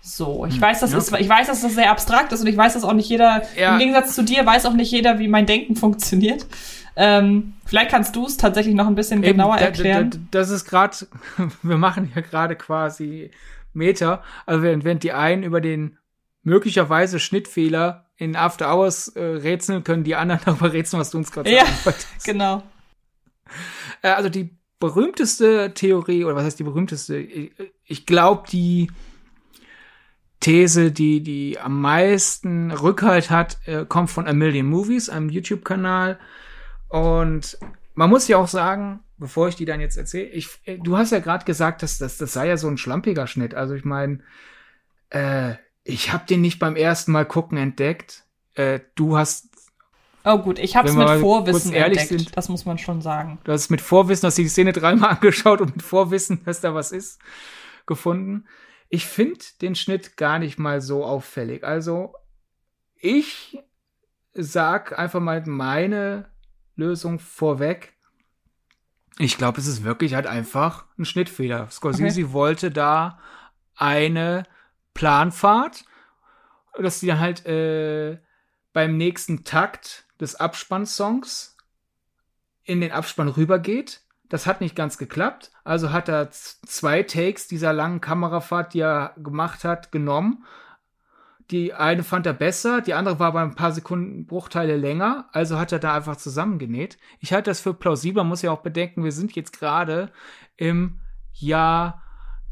B: So, ich hm, weiß, das ja. ist, ich weiß, dass das sehr abstrakt ist und ich weiß, dass auch nicht jeder, ja. im Gegensatz zu dir, weiß auch nicht jeder, wie mein Denken funktioniert. Ähm, vielleicht kannst du es tatsächlich noch ein bisschen Eben, genauer erklären.
C: das ist gerade, wir machen ja gerade quasi Meter, also während, die einen über den möglicherweise Schnittfehler in After Hours äh, rätseln, können die anderen darüber rätseln, was du uns gerade
B: ja, genau.
C: Äh, also die berühmteste Theorie, oder was heißt die berühmteste? Ich, ich glaube, die These, die, die am meisten Rückhalt hat, äh, kommt von A Million Movies, einem YouTube-Kanal. Und man muss ja auch sagen, bevor ich die dann jetzt erzähle, ich, äh, du hast ja gerade gesagt, dass das, das sei ja so ein schlampiger Schnitt. Also ich meine, äh, Ich habe den nicht beim ersten Mal gucken entdeckt. Äh, du hast
B: Oh gut, ich habe es mit Vorwissen entdeckt, sind, das muss man schon sagen.
C: Du hast mit Vorwissen, hast die Szene dreimal angeschaut und mit Vorwissen, dass da was ist, gefunden. Ich finde den Schnitt gar nicht mal so auffällig. Also ich sag einfach mal meine Lösung vorweg. Ich glaube, es ist wirklich halt einfach ein Schnittfehler. Scorsese okay. wollte da eine Planfahrt, dass die dann halt äh, beim nächsten Takt des Abspannsongs in den Abspann rübergeht. Das hat nicht ganz geklappt. Also hat er zwei Takes dieser langen Kamerafahrt, die er gemacht hat, genommen. Die eine fand er besser, die andere war aber ein paar Sekunden Bruchteile länger, also hat er da einfach zusammengenäht. Ich halte das für plausibel, muss ja auch bedenken, wir sind jetzt gerade im Jahr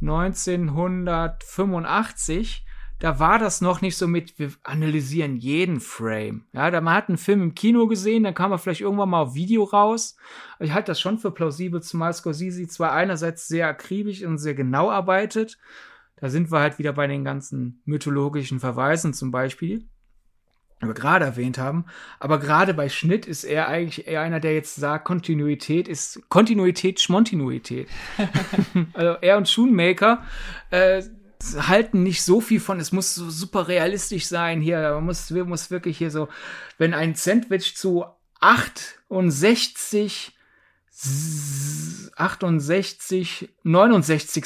C: 1985 da war das noch nicht so mit, wir analysieren jeden Frame. Ja, da man hat einen Film im Kino gesehen, dann kam er vielleicht irgendwann mal auf Video raus. Ich halte das schon für plausibel, zumal Scorsese zwar einerseits sehr akribisch und sehr genau arbeitet. Da sind wir halt wieder bei den ganzen mythologischen Verweisen zum Beispiel, die wir gerade erwähnt haben. Aber gerade bei Schnitt ist er eigentlich eher einer, der jetzt sagt, Kontinuität ist Kontinuität, Schmontinuität. also er und Shoemaker äh, halten nicht so viel von, es muss so super realistisch sein hier, man muss, muss wirklich hier so, wenn ein Sandwich zu 68, 68, 69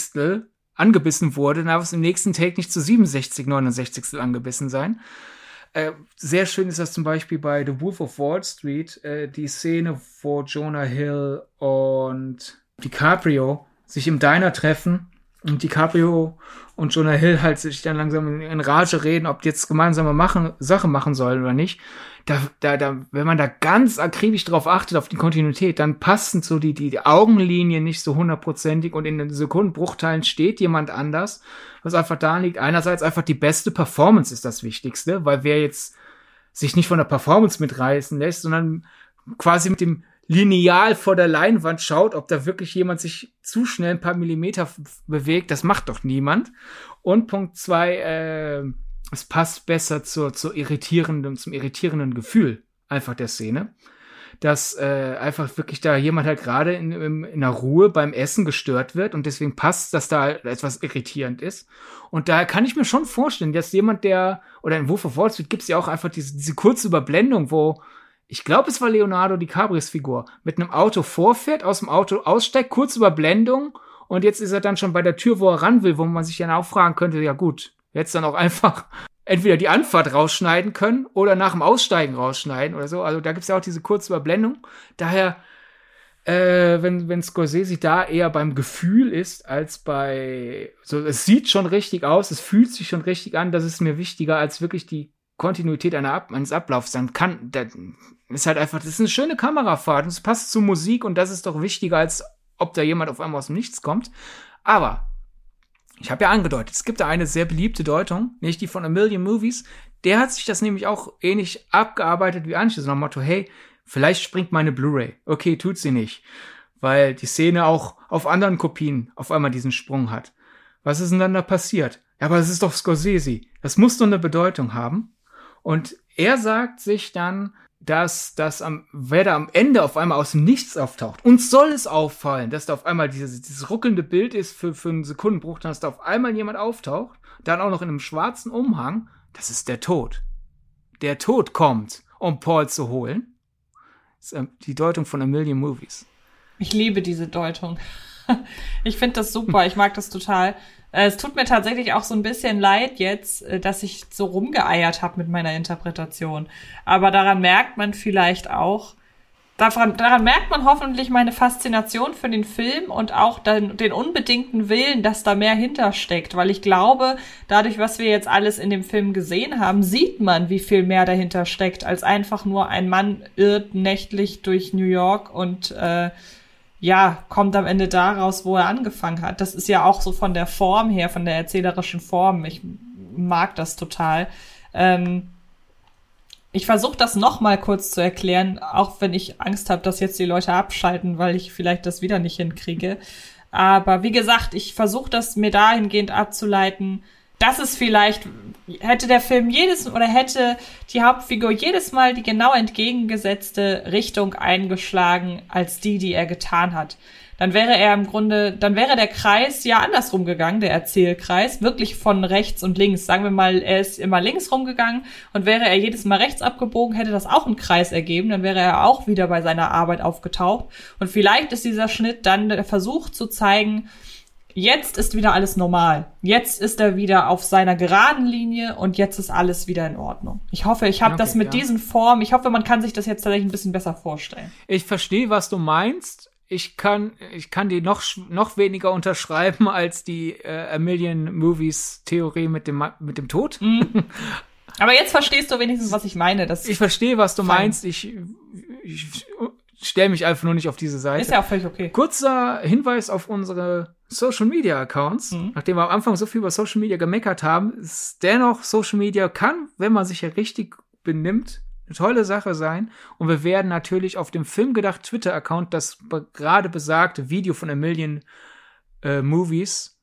C: angebissen wurde, darf es im nächsten Take nicht zu 67, 69 angebissen sein. Äh, sehr schön ist das zum Beispiel bei The Wolf of Wall Street, äh, die Szene, wo Jonah Hill und DiCaprio sich im Diner treffen und DiCaprio und Jonah Hill halt sich dann langsam in Rage reden, ob die jetzt gemeinsame machen, Sache machen sollen oder nicht. Da, da, da, wenn man da ganz akribisch drauf achtet, auf die Kontinuität, dann passen so die, die, die Augenlinien nicht so hundertprozentig und in den Sekundenbruchteilen steht jemand anders, was einfach da liegt. Einerseits einfach die beste Performance ist das Wichtigste, weil wer jetzt sich nicht von der Performance mitreißen lässt, sondern quasi mit dem lineal vor der Leinwand schaut, ob da wirklich jemand sich zu schnell ein paar Millimeter bewegt. Das macht doch niemand. Und Punkt zwei, äh, es passt besser zur, zur irritierenden, zum irritierenden Gefühl einfach der Szene. Dass äh, einfach wirklich da jemand halt gerade in, in, in der Ruhe beim Essen gestört wird und deswegen passt, dass da etwas irritierend ist. Und daher kann ich mir schon vorstellen, dass jemand, der, oder in Wolf of Wall Street gibt es ja auch einfach diese, diese kurze Überblendung, wo ich glaube, es war Leonardo DiCaprios Figur, mit einem Auto vorfährt, aus dem Auto aussteigt, kurz Überblendung und jetzt ist er dann schon bei der Tür, wo er ran will, wo man sich dann auch fragen könnte, ja gut, jetzt dann auch einfach entweder die Anfahrt rausschneiden können oder nach dem Aussteigen rausschneiden oder so. Also da gibt's ja auch diese kurze Überblendung. Daher, äh, wenn, wenn Scorsese da eher beim Gefühl ist, als bei, so, es sieht schon richtig aus, es fühlt sich schon richtig an, das ist mir wichtiger als wirklich die Kontinuität Ab eines Ablaufs, dann kann, da ist halt einfach, das ist eine schöne Kamerafahrt und es passt zur Musik und das ist doch wichtiger, als ob da jemand auf einmal aus dem Nichts kommt. Aber, ich habe ja angedeutet, es gibt da eine sehr beliebte Deutung, nicht die von A Million Movies. Der hat sich das nämlich auch ähnlich abgearbeitet wie Anschluss. Nach dem Motto, hey, vielleicht springt meine Blu-ray. Okay, tut sie nicht. Weil die Szene auch auf anderen Kopien auf einmal diesen Sprung hat. Was ist denn dann da passiert? Ja, aber es ist doch Scorsese. Das muss doch eine Bedeutung haben. Und er sagt sich dann, dass das am, wer da am Ende auf einmal aus dem Nichts auftaucht. Uns soll es auffallen, dass da auf einmal dieses, dieses ruckelnde Bild ist für, für einen Sekundenbruch, dass da auf einmal jemand auftaucht, dann auch noch in einem schwarzen Umhang. Das ist der Tod. Der Tod kommt, um Paul zu holen. Das ist ähm, die Deutung von A Million Movies.
B: Ich liebe diese Deutung. Ich finde das super. Ich mag das total. Äh, es tut mir tatsächlich auch so ein bisschen leid jetzt, äh, dass ich so rumgeeiert habe mit meiner Interpretation. Aber daran merkt man vielleicht auch, daran, daran merkt man hoffentlich meine Faszination für den Film und auch den, den unbedingten Willen, dass da mehr hintersteckt. Weil ich glaube, dadurch, was wir jetzt alles in dem Film gesehen haben, sieht man, wie viel mehr dahinter steckt, als einfach nur ein Mann irrt nächtlich durch New York und äh, ja, kommt am Ende da raus, wo er angefangen hat. Das ist ja auch so von der Form her, von der erzählerischen Form. Ich mag das total. Ähm, ich versuche das noch mal kurz zu erklären, auch wenn ich Angst habe, dass jetzt die Leute abschalten, weil ich vielleicht das wieder nicht hinkriege. Aber wie gesagt, ich versuche das mir dahingehend abzuleiten, das ist vielleicht, hätte der Film jedes oder hätte die Hauptfigur jedes Mal die genau entgegengesetzte Richtung eingeschlagen als die, die er getan hat dann wäre er im Grunde, dann wäre der Kreis ja andersrum gegangen, der Erzählkreis, wirklich von rechts und links. Sagen wir mal, er ist immer links rumgegangen und wäre er jedes Mal rechts abgebogen, hätte das auch einen Kreis ergeben, dann wäre er auch wieder bei seiner Arbeit aufgetaucht. Und vielleicht ist dieser Schnitt dann der Versuch zu zeigen, jetzt ist wieder alles normal. Jetzt ist er wieder auf seiner geraden Linie und jetzt ist alles wieder in Ordnung. Ich hoffe, ich habe okay, das mit ja. diesen Formen, ich hoffe, man kann sich das jetzt tatsächlich ein bisschen besser vorstellen.
C: Ich verstehe, was du meinst ich kann, ich kann die noch, noch weniger unterschreiben als die äh, A Million Movies Theorie mit dem, mit dem Tod. Mhm.
B: Aber jetzt verstehst du wenigstens, was ich meine. Das
C: ich verstehe, was du fein. meinst. Ich, ich stelle mich einfach nur nicht auf diese Seite.
B: Ist ja auch völlig okay.
C: Kurzer Hinweis auf unsere Social Media Accounts. Mhm. Nachdem wir am Anfang so viel über Social Media gemeckert haben, ist dennoch Social Media kann, wenn man sich ja richtig benimmt, eine tolle Sache sein. Und wir werden natürlich auf dem Filmgedacht Twitter-Account das gerade besagte Video von A Million äh, Movies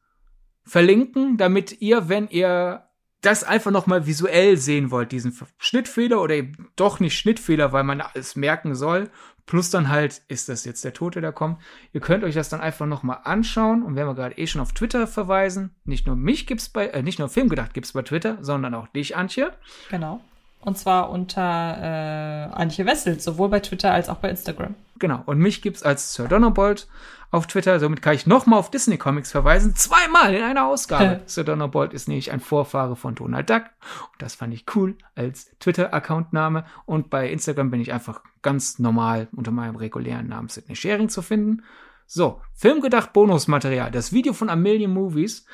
C: verlinken, damit ihr, wenn ihr das einfach noch mal visuell sehen wollt, diesen Schnittfehler oder eben doch nicht Schnittfehler, weil man alles merken soll, plus dann halt, ist das jetzt der Tote, der kommt. Ihr könnt euch das dann einfach noch mal anschauen und wenn wir gerade eh schon auf Twitter verweisen, nicht nur mich gibt's bei, äh, nicht nur Filmgedacht gibt's bei Twitter, sondern auch dich, Antje.
B: Genau. Und zwar unter äh, Antje Wessel, sowohl bei Twitter als auch bei Instagram.
C: Genau. Und mich gibt's als Sir Donnerbolt auf Twitter. Somit kann ich nochmal auf Disney Comics verweisen. Zweimal in einer Ausgabe. Sir Donnerbolt ist nämlich ein Vorfahre von Donald Duck. Und das fand ich cool als Twitter-Accountname. Und bei Instagram bin ich einfach ganz normal unter meinem regulären Namen Sidney Sharing zu finden. So, Filmgedacht Bonusmaterial. Das Video von A Million Movies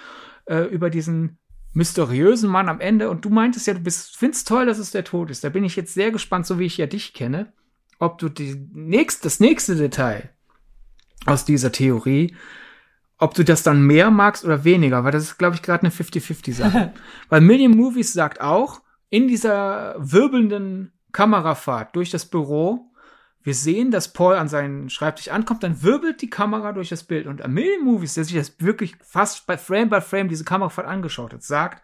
C: äh, über diesen mysteriösen Mann am Ende. Und du meintest ja, du bist, findest toll, dass es der Tod ist. Da bin ich jetzt sehr gespannt, so wie ich ja dich kenne, ob du die nächst, das nächste Detail aus dieser Theorie, ob du das dann mehr magst oder weniger, weil das ist, glaube ich, gerade eine 50-50-Sache. weil Million Movies sagt auch, in dieser wirbelnden Kamerafahrt durch das Büro wir sehen, dass Paul an seinen Schreibtisch ankommt, dann wirbelt die Kamera durch das Bild. Und a Million Movies, der sich das wirklich fast bei Frame by Frame diese Kamerafahrt angeschaut hat, sagt,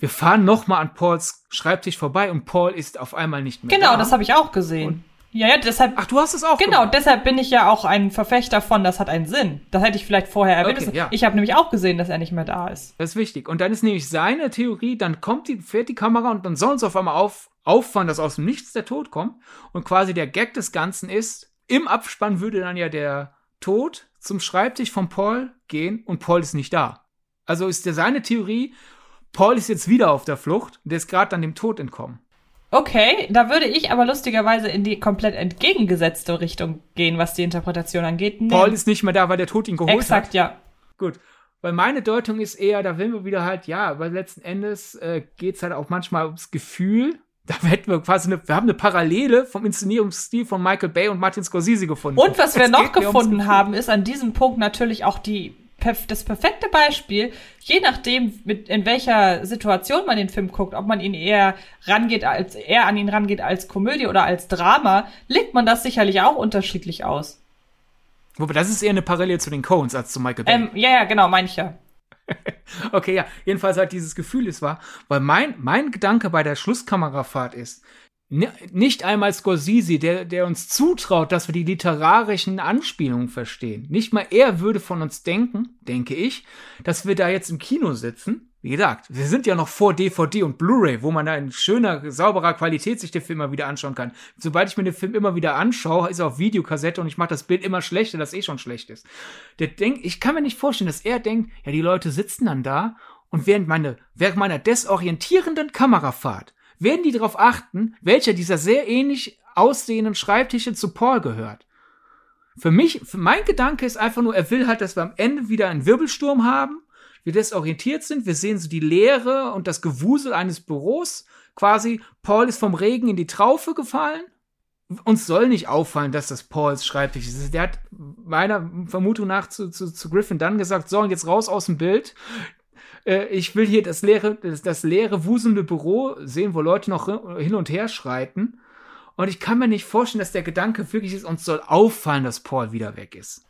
C: wir fahren noch mal an Pauls Schreibtisch vorbei und Paul ist auf einmal nicht mehr
B: Genau,
C: da.
B: das habe ich auch gesehen. Und ja, ja, deshalb.
C: Ach, du hast es auch.
B: Genau, gemacht. deshalb bin ich ja auch ein Verfechter von, das hat einen Sinn. Das hätte ich vielleicht vorher erwähnt. Okay, ja. Ich habe nämlich auch gesehen, dass er nicht mehr da ist.
C: Das ist wichtig. Und dann ist nämlich seine Theorie, dann kommt die, fährt die Kamera und dann sollen sie auf einmal auf, auffallen, dass aus dem Nichts der Tod kommt. Und quasi der Gag des Ganzen ist, im Abspann würde dann ja der Tod zum Schreibtisch von Paul gehen und Paul ist nicht da. Also ist der seine Theorie, Paul ist jetzt wieder auf der Flucht und der ist gerade dann dem Tod entkommen.
B: Okay, da würde ich aber lustigerweise in die komplett entgegengesetzte Richtung gehen, was die Interpretation angeht.
C: Nee. Paul ist nicht mehr da, weil der Tod ihn geholt
B: Exakt,
C: hat.
B: Exakt, ja.
C: Gut. Weil meine Deutung ist eher, da will wir wieder halt, ja, weil letzten Endes äh, geht halt auch manchmal ums Gefühl da hätten wir quasi eine, wir haben eine Parallele vom Inszenierungsstil von Michael Bay und Martin Scorsese gefunden.
B: Und was wir noch gefunden haben, ist an diesem Punkt natürlich auch die das perfekte Beispiel, je nachdem, mit, in welcher Situation man den Film guckt, ob man ihn eher rangeht, als eher an ihn rangeht als Komödie oder als Drama, legt man das sicherlich auch unterschiedlich aus.
C: Wobei, das ist eher eine Parallele zu den Coens als zu Michael Bay.
B: Ähm, ja, ja, genau, meine ich ja.
C: okay, ja, jedenfalls halt dieses Gefühl ist wahr, weil mein, mein Gedanke bei der Schlusskamerafahrt ist, nicht einmal Scorsese, der, der uns zutraut, dass wir die literarischen Anspielungen verstehen. Nicht mal er würde von uns denken, denke ich, dass wir da jetzt im Kino sitzen. Wie gesagt, wir sind ja noch vor DVD und Blu-ray, wo man da in schöner, sauberer Qualität sich den Film mal wieder anschauen kann. Sobald ich mir den Film immer wieder anschaue, ist er auf Videokassette und ich mache das Bild immer schlechter, das eh schon schlecht ist. Der denkt, ich kann mir nicht vorstellen, dass er denkt, ja, die Leute sitzen dann da und während meine, während meiner desorientierenden Kamerafahrt werden die darauf achten, welcher dieser sehr ähnlich aussehenden Schreibtische zu Paul gehört. Für mich, für mein Gedanke ist einfach nur, er will halt, dass wir am Ende wieder einen Wirbelsturm haben, wir desorientiert sind, wir sehen so die Leere und das Gewusel eines Büros, quasi, Paul ist vom Regen in die Traufe gefallen. Uns soll nicht auffallen, dass das Pauls Schreibtisch ist. Der hat meiner Vermutung nach zu, zu, zu Griffin dann gesagt, so, und jetzt raus aus dem Bild äh, ich will hier das leere, das, das leere, wuselnde Büro sehen, wo Leute noch hin und her schreiten. Und ich kann mir nicht vorstellen, dass der Gedanke wirklich ist, uns soll auffallen, dass Paul wieder weg ist.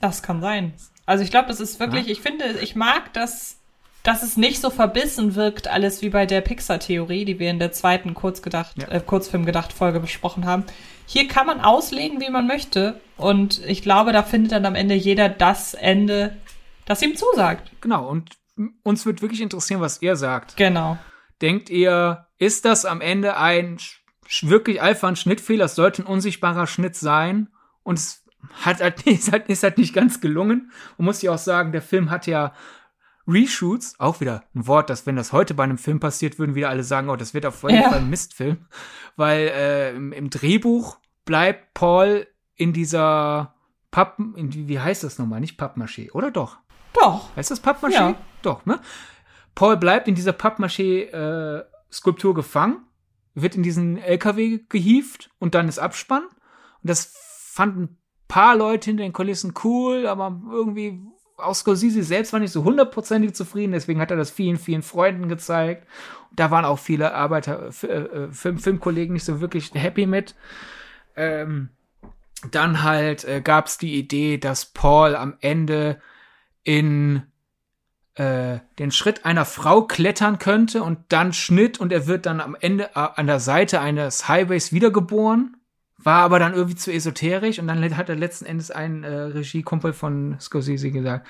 B: Das kann sein. Also ich glaube, das ist wirklich, ja. ich finde, ich mag das dass es nicht so verbissen wirkt, alles wie bei der Pixar-Theorie, die wir in der zweiten Kurzgedacht,
C: Ja.
B: äh, Kurzfilmgedacht-Folge besprochen haben. Hier kann man auslegen, wie man möchte. Und ich glaube, da findet dann am Ende jeder das Ende, das ihm zusagt.
C: Genau, und uns wird wirklich interessieren, was ihr sagt.
B: Genau.
C: Denkt ihr, ist das am Ende ein wirklich einfach ein Schnittfehler? Es sollte ein unsichtbarer Schnitt sein. Und es hat halt, ist, halt, ist halt nicht ganz gelungen. Man muss ja auch sagen, der Film hat ja Reshoots, auch wieder ein Wort, dass wenn das heute bei einem Film passiert, würden wieder alle sagen, oh, das wird auf jeden. Fall ein Mistfilm. Weil äh, im, im Drehbuch bleibt Paul in dieser die- wie heißt das nochmal? Nicht Pappmaché, oder doch?
B: Doch.
C: Heißt das Pappmaché?
B: Ja.
C: Doch, ne? Paul bleibt in dieser Pappmaché-Skulptur gefangen, wird in diesen LKW gehievt und dann ist Abspann. Und das fanden ein paar Leute hinter den Kulissen cool, aber irgendwie auch Scorsese selbst war nicht so hundertprozentig zufrieden, deswegen hat er das vielen, vielen Freunden gezeigt. Da waren auch viele Arbeiter, F äh, Film Filmkollegen nicht so wirklich happy mit. Ähm, dann halt äh, gab es die Idee, dass Paul am Ende in äh, den Schritt einer Frau klettern könnte und dann Schnitt und er wird dann am Ende äh, an der Seite eines Highways wiedergeboren. War aber dann irgendwie zu esoterisch und dann hat er letzten Endes ein äh, Regiekumpel von Scorsese gesagt,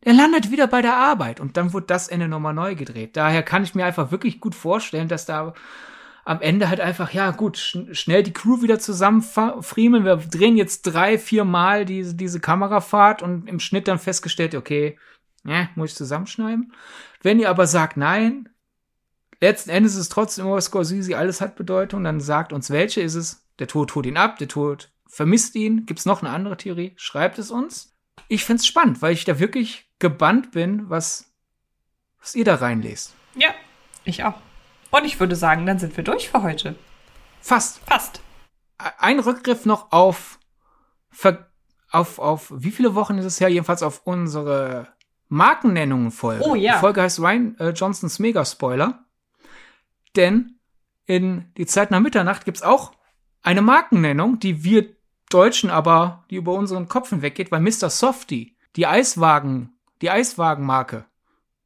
C: er landet wieder bei der Arbeit und dann wurde das Ende nochmal neu gedreht. Daher kann ich mir einfach wirklich gut vorstellen, dass da am Ende halt einfach, ja gut, schn schnell die Crew wieder zusammenfriemeln. Wir drehen jetzt drei, vier Mal diese, diese Kamerafahrt und im Schnitt dann festgestellt, okay, ja, muss ich zusammenschneiden. Wenn ihr aber sagt, nein, letzten Endes ist es trotzdem immer Scorsese, alles hat Bedeutung, dann sagt uns, welche ist es. Der Tod holt ihn ab, der Tod vermisst ihn. Gibt's noch eine andere Theorie? Schreibt es uns. Ich find's spannend, weil ich da wirklich gebannt bin, was, was ihr da reinlest.
B: Ja, ich auch. Und ich würde sagen, dann sind wir durch für heute.
C: Fast.
B: Fast.
C: Ein Rückgriff noch auf, auf, auf, wie viele Wochen ist es her? Jedenfalls auf unsere Markennennungen-Folge.
B: Oh ja.
C: Die Folge heißt Ryan äh, Johnsons Mega-Spoiler. Denn in Die Zeit nach Mitternacht gibt's auch eine Markennennung, die wir Deutschen aber, die über unseren Kopf hinweggeht, weil Mr. Softy, die Eiswagen, die Eiswagenmarke,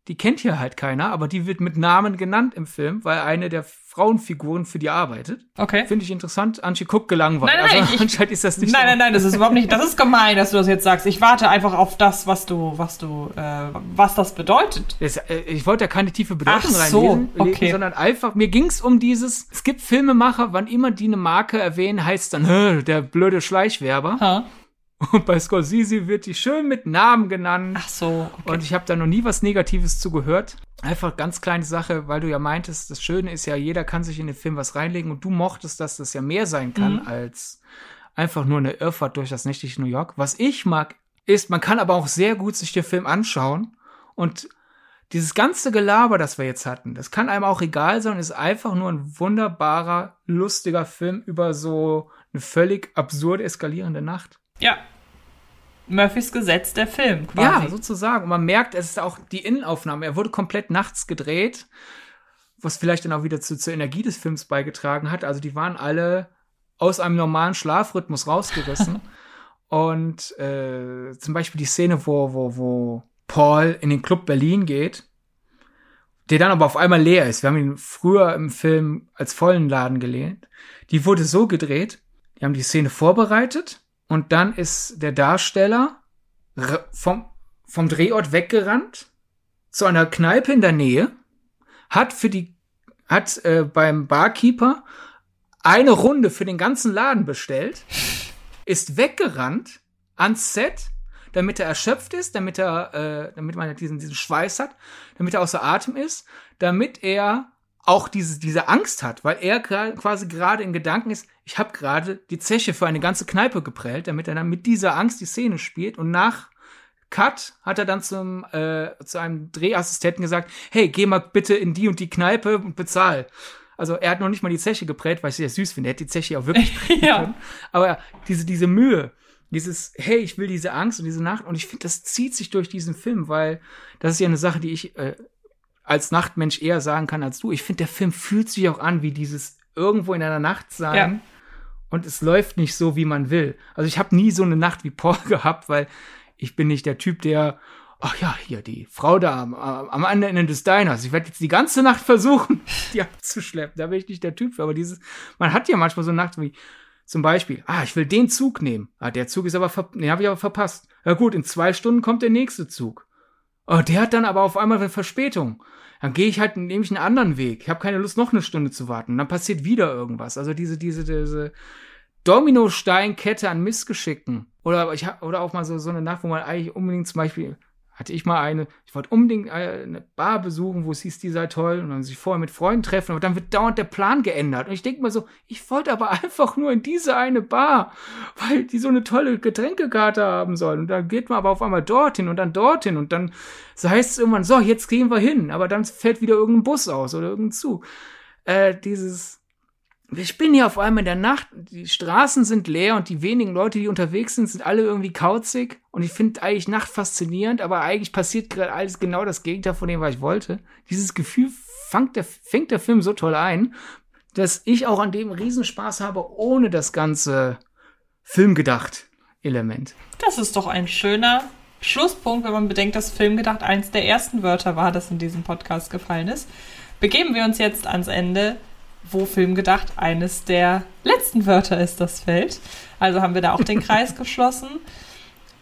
C: die kennt hier halt keiner, aber die wird mit Namen genannt im Film, weil eine der Frauenfiguren für die arbeitet.
B: Okay.
C: Finde ich interessant. Anchi guckt gelangweilt.
B: Nein, nein,
C: also
B: ich-
C: anscheinend ist das nicht
B: Nein,
C: so.
B: nein, nein, das ist überhaupt nicht, das ist gemein, dass du das jetzt sagst. Ich warte einfach auf das, was du, was du, äh, was das bedeutet.
C: Das, äh, ich wollte ja keine tiefe Bedeutung
B: Ach so,
C: reinlesen, legen,
B: okay.
C: sondern einfach, mir ging's um dieses, es gibt Filmemacher, wann immer die eine Marke erwähnen, heißt dann, "Hä, der blöde Schleichwerber.
B: Ha?
C: Und bei Scorsese wird die schön mit Namen genannt.
B: Ach so, okay.
C: Und ich habe da noch nie was Negatives zugehört. Einfach ganz kleine Sache, weil du ja meintest, das Schöne ist ja, jeder kann sich in den Film was reinlegen und du mochtest, dass das ja mehr sein kann
B: Mhm.
C: als einfach nur eine Irrfahrt durch das nächtliche New York. Was ich mag, ist, man kann aber auch sehr gut sich den Film anschauen und dieses ganze Gelaber, das wir jetzt hatten, das kann einem auch egal sein, ist einfach nur ein wunderbarer, lustiger Film über so eine völlig absurd eskalierende Nacht.
B: Ja. Murphys Gesetz der Film,
C: Ja,
B: quasi.
C: sozusagen. Und man merkt, es ist auch die Innenaufnahme. Er wurde komplett nachts gedreht, was vielleicht dann auch wieder zu, zur Energie des Films beigetragen hat. Also die waren alle aus einem normalen Schlafrhythmus rausgerissen. Und äh, zum Beispiel die Szene, wo, wo, wo Paul in den Club Berlin geht, der dann aber auf einmal leer ist. Wir haben ihn früher im Film als vollen Laden gelehnt. Die wurde so gedreht, die haben die Szene vorbereitet und dann ist der Darsteller vom, vom Drehort weggerannt zu einer Kneipe in der Nähe, hat für die, hat äh, beim Barkeeper eine Runde für den ganzen Laden bestellt, ist weggerannt ans Set, damit er erschöpft ist, damit er, äh, damit man diesen, diesen Schweiß hat, damit er außer Atem ist, damit er auch diese, diese Angst hat, weil er quasi gerade in Gedanken ist, ich habe gerade die Zeche für eine ganze Kneipe geprellt, damit er dann mit dieser Angst die Szene spielt und nach Cut hat er dann zum äh, zu einem Drehassistenten gesagt, hey, geh mal bitte in die und die Kneipe und bezahl. Also er hat noch nicht mal die Zeche geprellt, weil ich sehr süß finde. Er hätte die Zeche auch wirklich
B: Ja.
C: können. Aber diese, diese Mühe, dieses, hey, ich will diese Angst und diese Nacht und ich finde, das zieht sich durch diesen Film, weil das ist ja eine Sache, die ich äh, als Nachtmensch eher sagen kann als du. Ich finde, der Film fühlt sich auch an wie dieses irgendwo in einer Nacht sein.
B: Ja.
C: Und es läuft nicht so, wie man will. Also ich habe nie so eine Nacht wie Paul gehabt, weil ich bin nicht der Typ, der ach ja, hier, die Frau da am, am anderen Ende des Diners. Ich werde jetzt die ganze Nacht versuchen, die abzuschleppen. Da bin ich nicht der Typ für. Aber dieses, man hat ja manchmal so Nacht wie, zum Beispiel, ah, ich will den Zug nehmen. Ah, der Zug ist aber, nee, habe ich aber verpasst. Ja gut, in zwei Stunden kommt der nächste Zug. Oh, der hat dann aber auf einmal eine Verspätung. Dann gehe ich halt, nehme ich einen anderen Weg. Ich habe keine Lust, noch eine Stunde zu warten. dann passiert wieder irgendwas. Also diese, diese, diese Dominosteinkette an Missgeschicken. Oder ich oder auch mal so, so eine Nacht, wo man eigentlich unbedingt zum Beispiel hatte ich mal eine, ich wollte unbedingt äh, eine Bar besuchen, wo es hieß, die sei toll und dann sich vorher mit Freunden treffen, aber dann wird dauernd der Plan geändert. Und ich denke mal so, ich wollte aber einfach nur in diese eine Bar, weil die so eine tolle Getränkekarte haben soll. Und dann geht man aber auf einmal dorthin und dann dorthin und dann so heißt es irgendwann, so, jetzt gehen wir hin, aber dann fällt wieder irgendein Bus aus oder irgendein Zug. Äh, dieses, ich bin hier auf einmal in der Nacht, die Straßen sind leer und die wenigen Leute, die unterwegs sind, sind alle irgendwie kauzig. Und ich finde eigentlich Nacht faszinierend, aber eigentlich passiert gerade alles genau das Gegenteil von dem, was ich wollte. Dieses Gefühl fängt der, fängt der Film so toll ein, dass ich auch an dem Riesenspaß habe, ohne das ganze Filmgedacht Element.
B: Das ist doch ein schöner Schlusspunkt, wenn man bedenkt, dass Filmgedacht eins der ersten Wörter war, das in diesem Podcast gefallen ist. Begeben wir uns jetzt ans Ende wo Film gedacht eines der letzten Wörter ist, das fällt. Also haben wir da auch den Kreis geschlossen.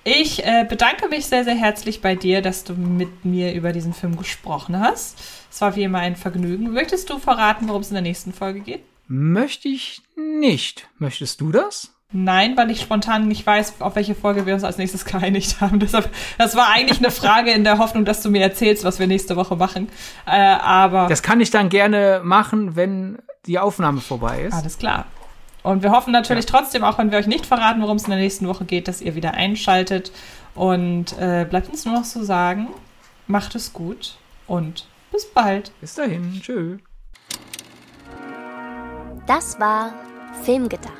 B: Ich äh, bedanke mich sehr, sehr herzlich bei dir, dass du mit mir über diesen Film gesprochen hast. Es war wie immer ein Vergnügen. Möchtest du verraten, worum es in der nächsten Folge geht?
C: Möchte ich nicht. Möchtest du das?
B: Nein, weil ich spontan nicht weiß, auf welche Folge wir uns als nächstes geeinigt haben. Deshalb, das war eigentlich eine Frage in der Hoffnung, dass du mir erzählst, was wir nächste Woche machen. Äh, aber
C: das kann ich dann gerne machen, wenn die Aufnahme vorbei ist.
B: Alles klar. Und wir hoffen natürlich ja. trotzdem, auch wenn wir euch nicht verraten, worum es in der nächsten Woche geht, dass ihr wieder einschaltet. Und äh, bleibt uns nur noch zu sagen, macht es gut und bis bald.
C: Bis dahin. Tschö.
A: Das war Filmgedacht,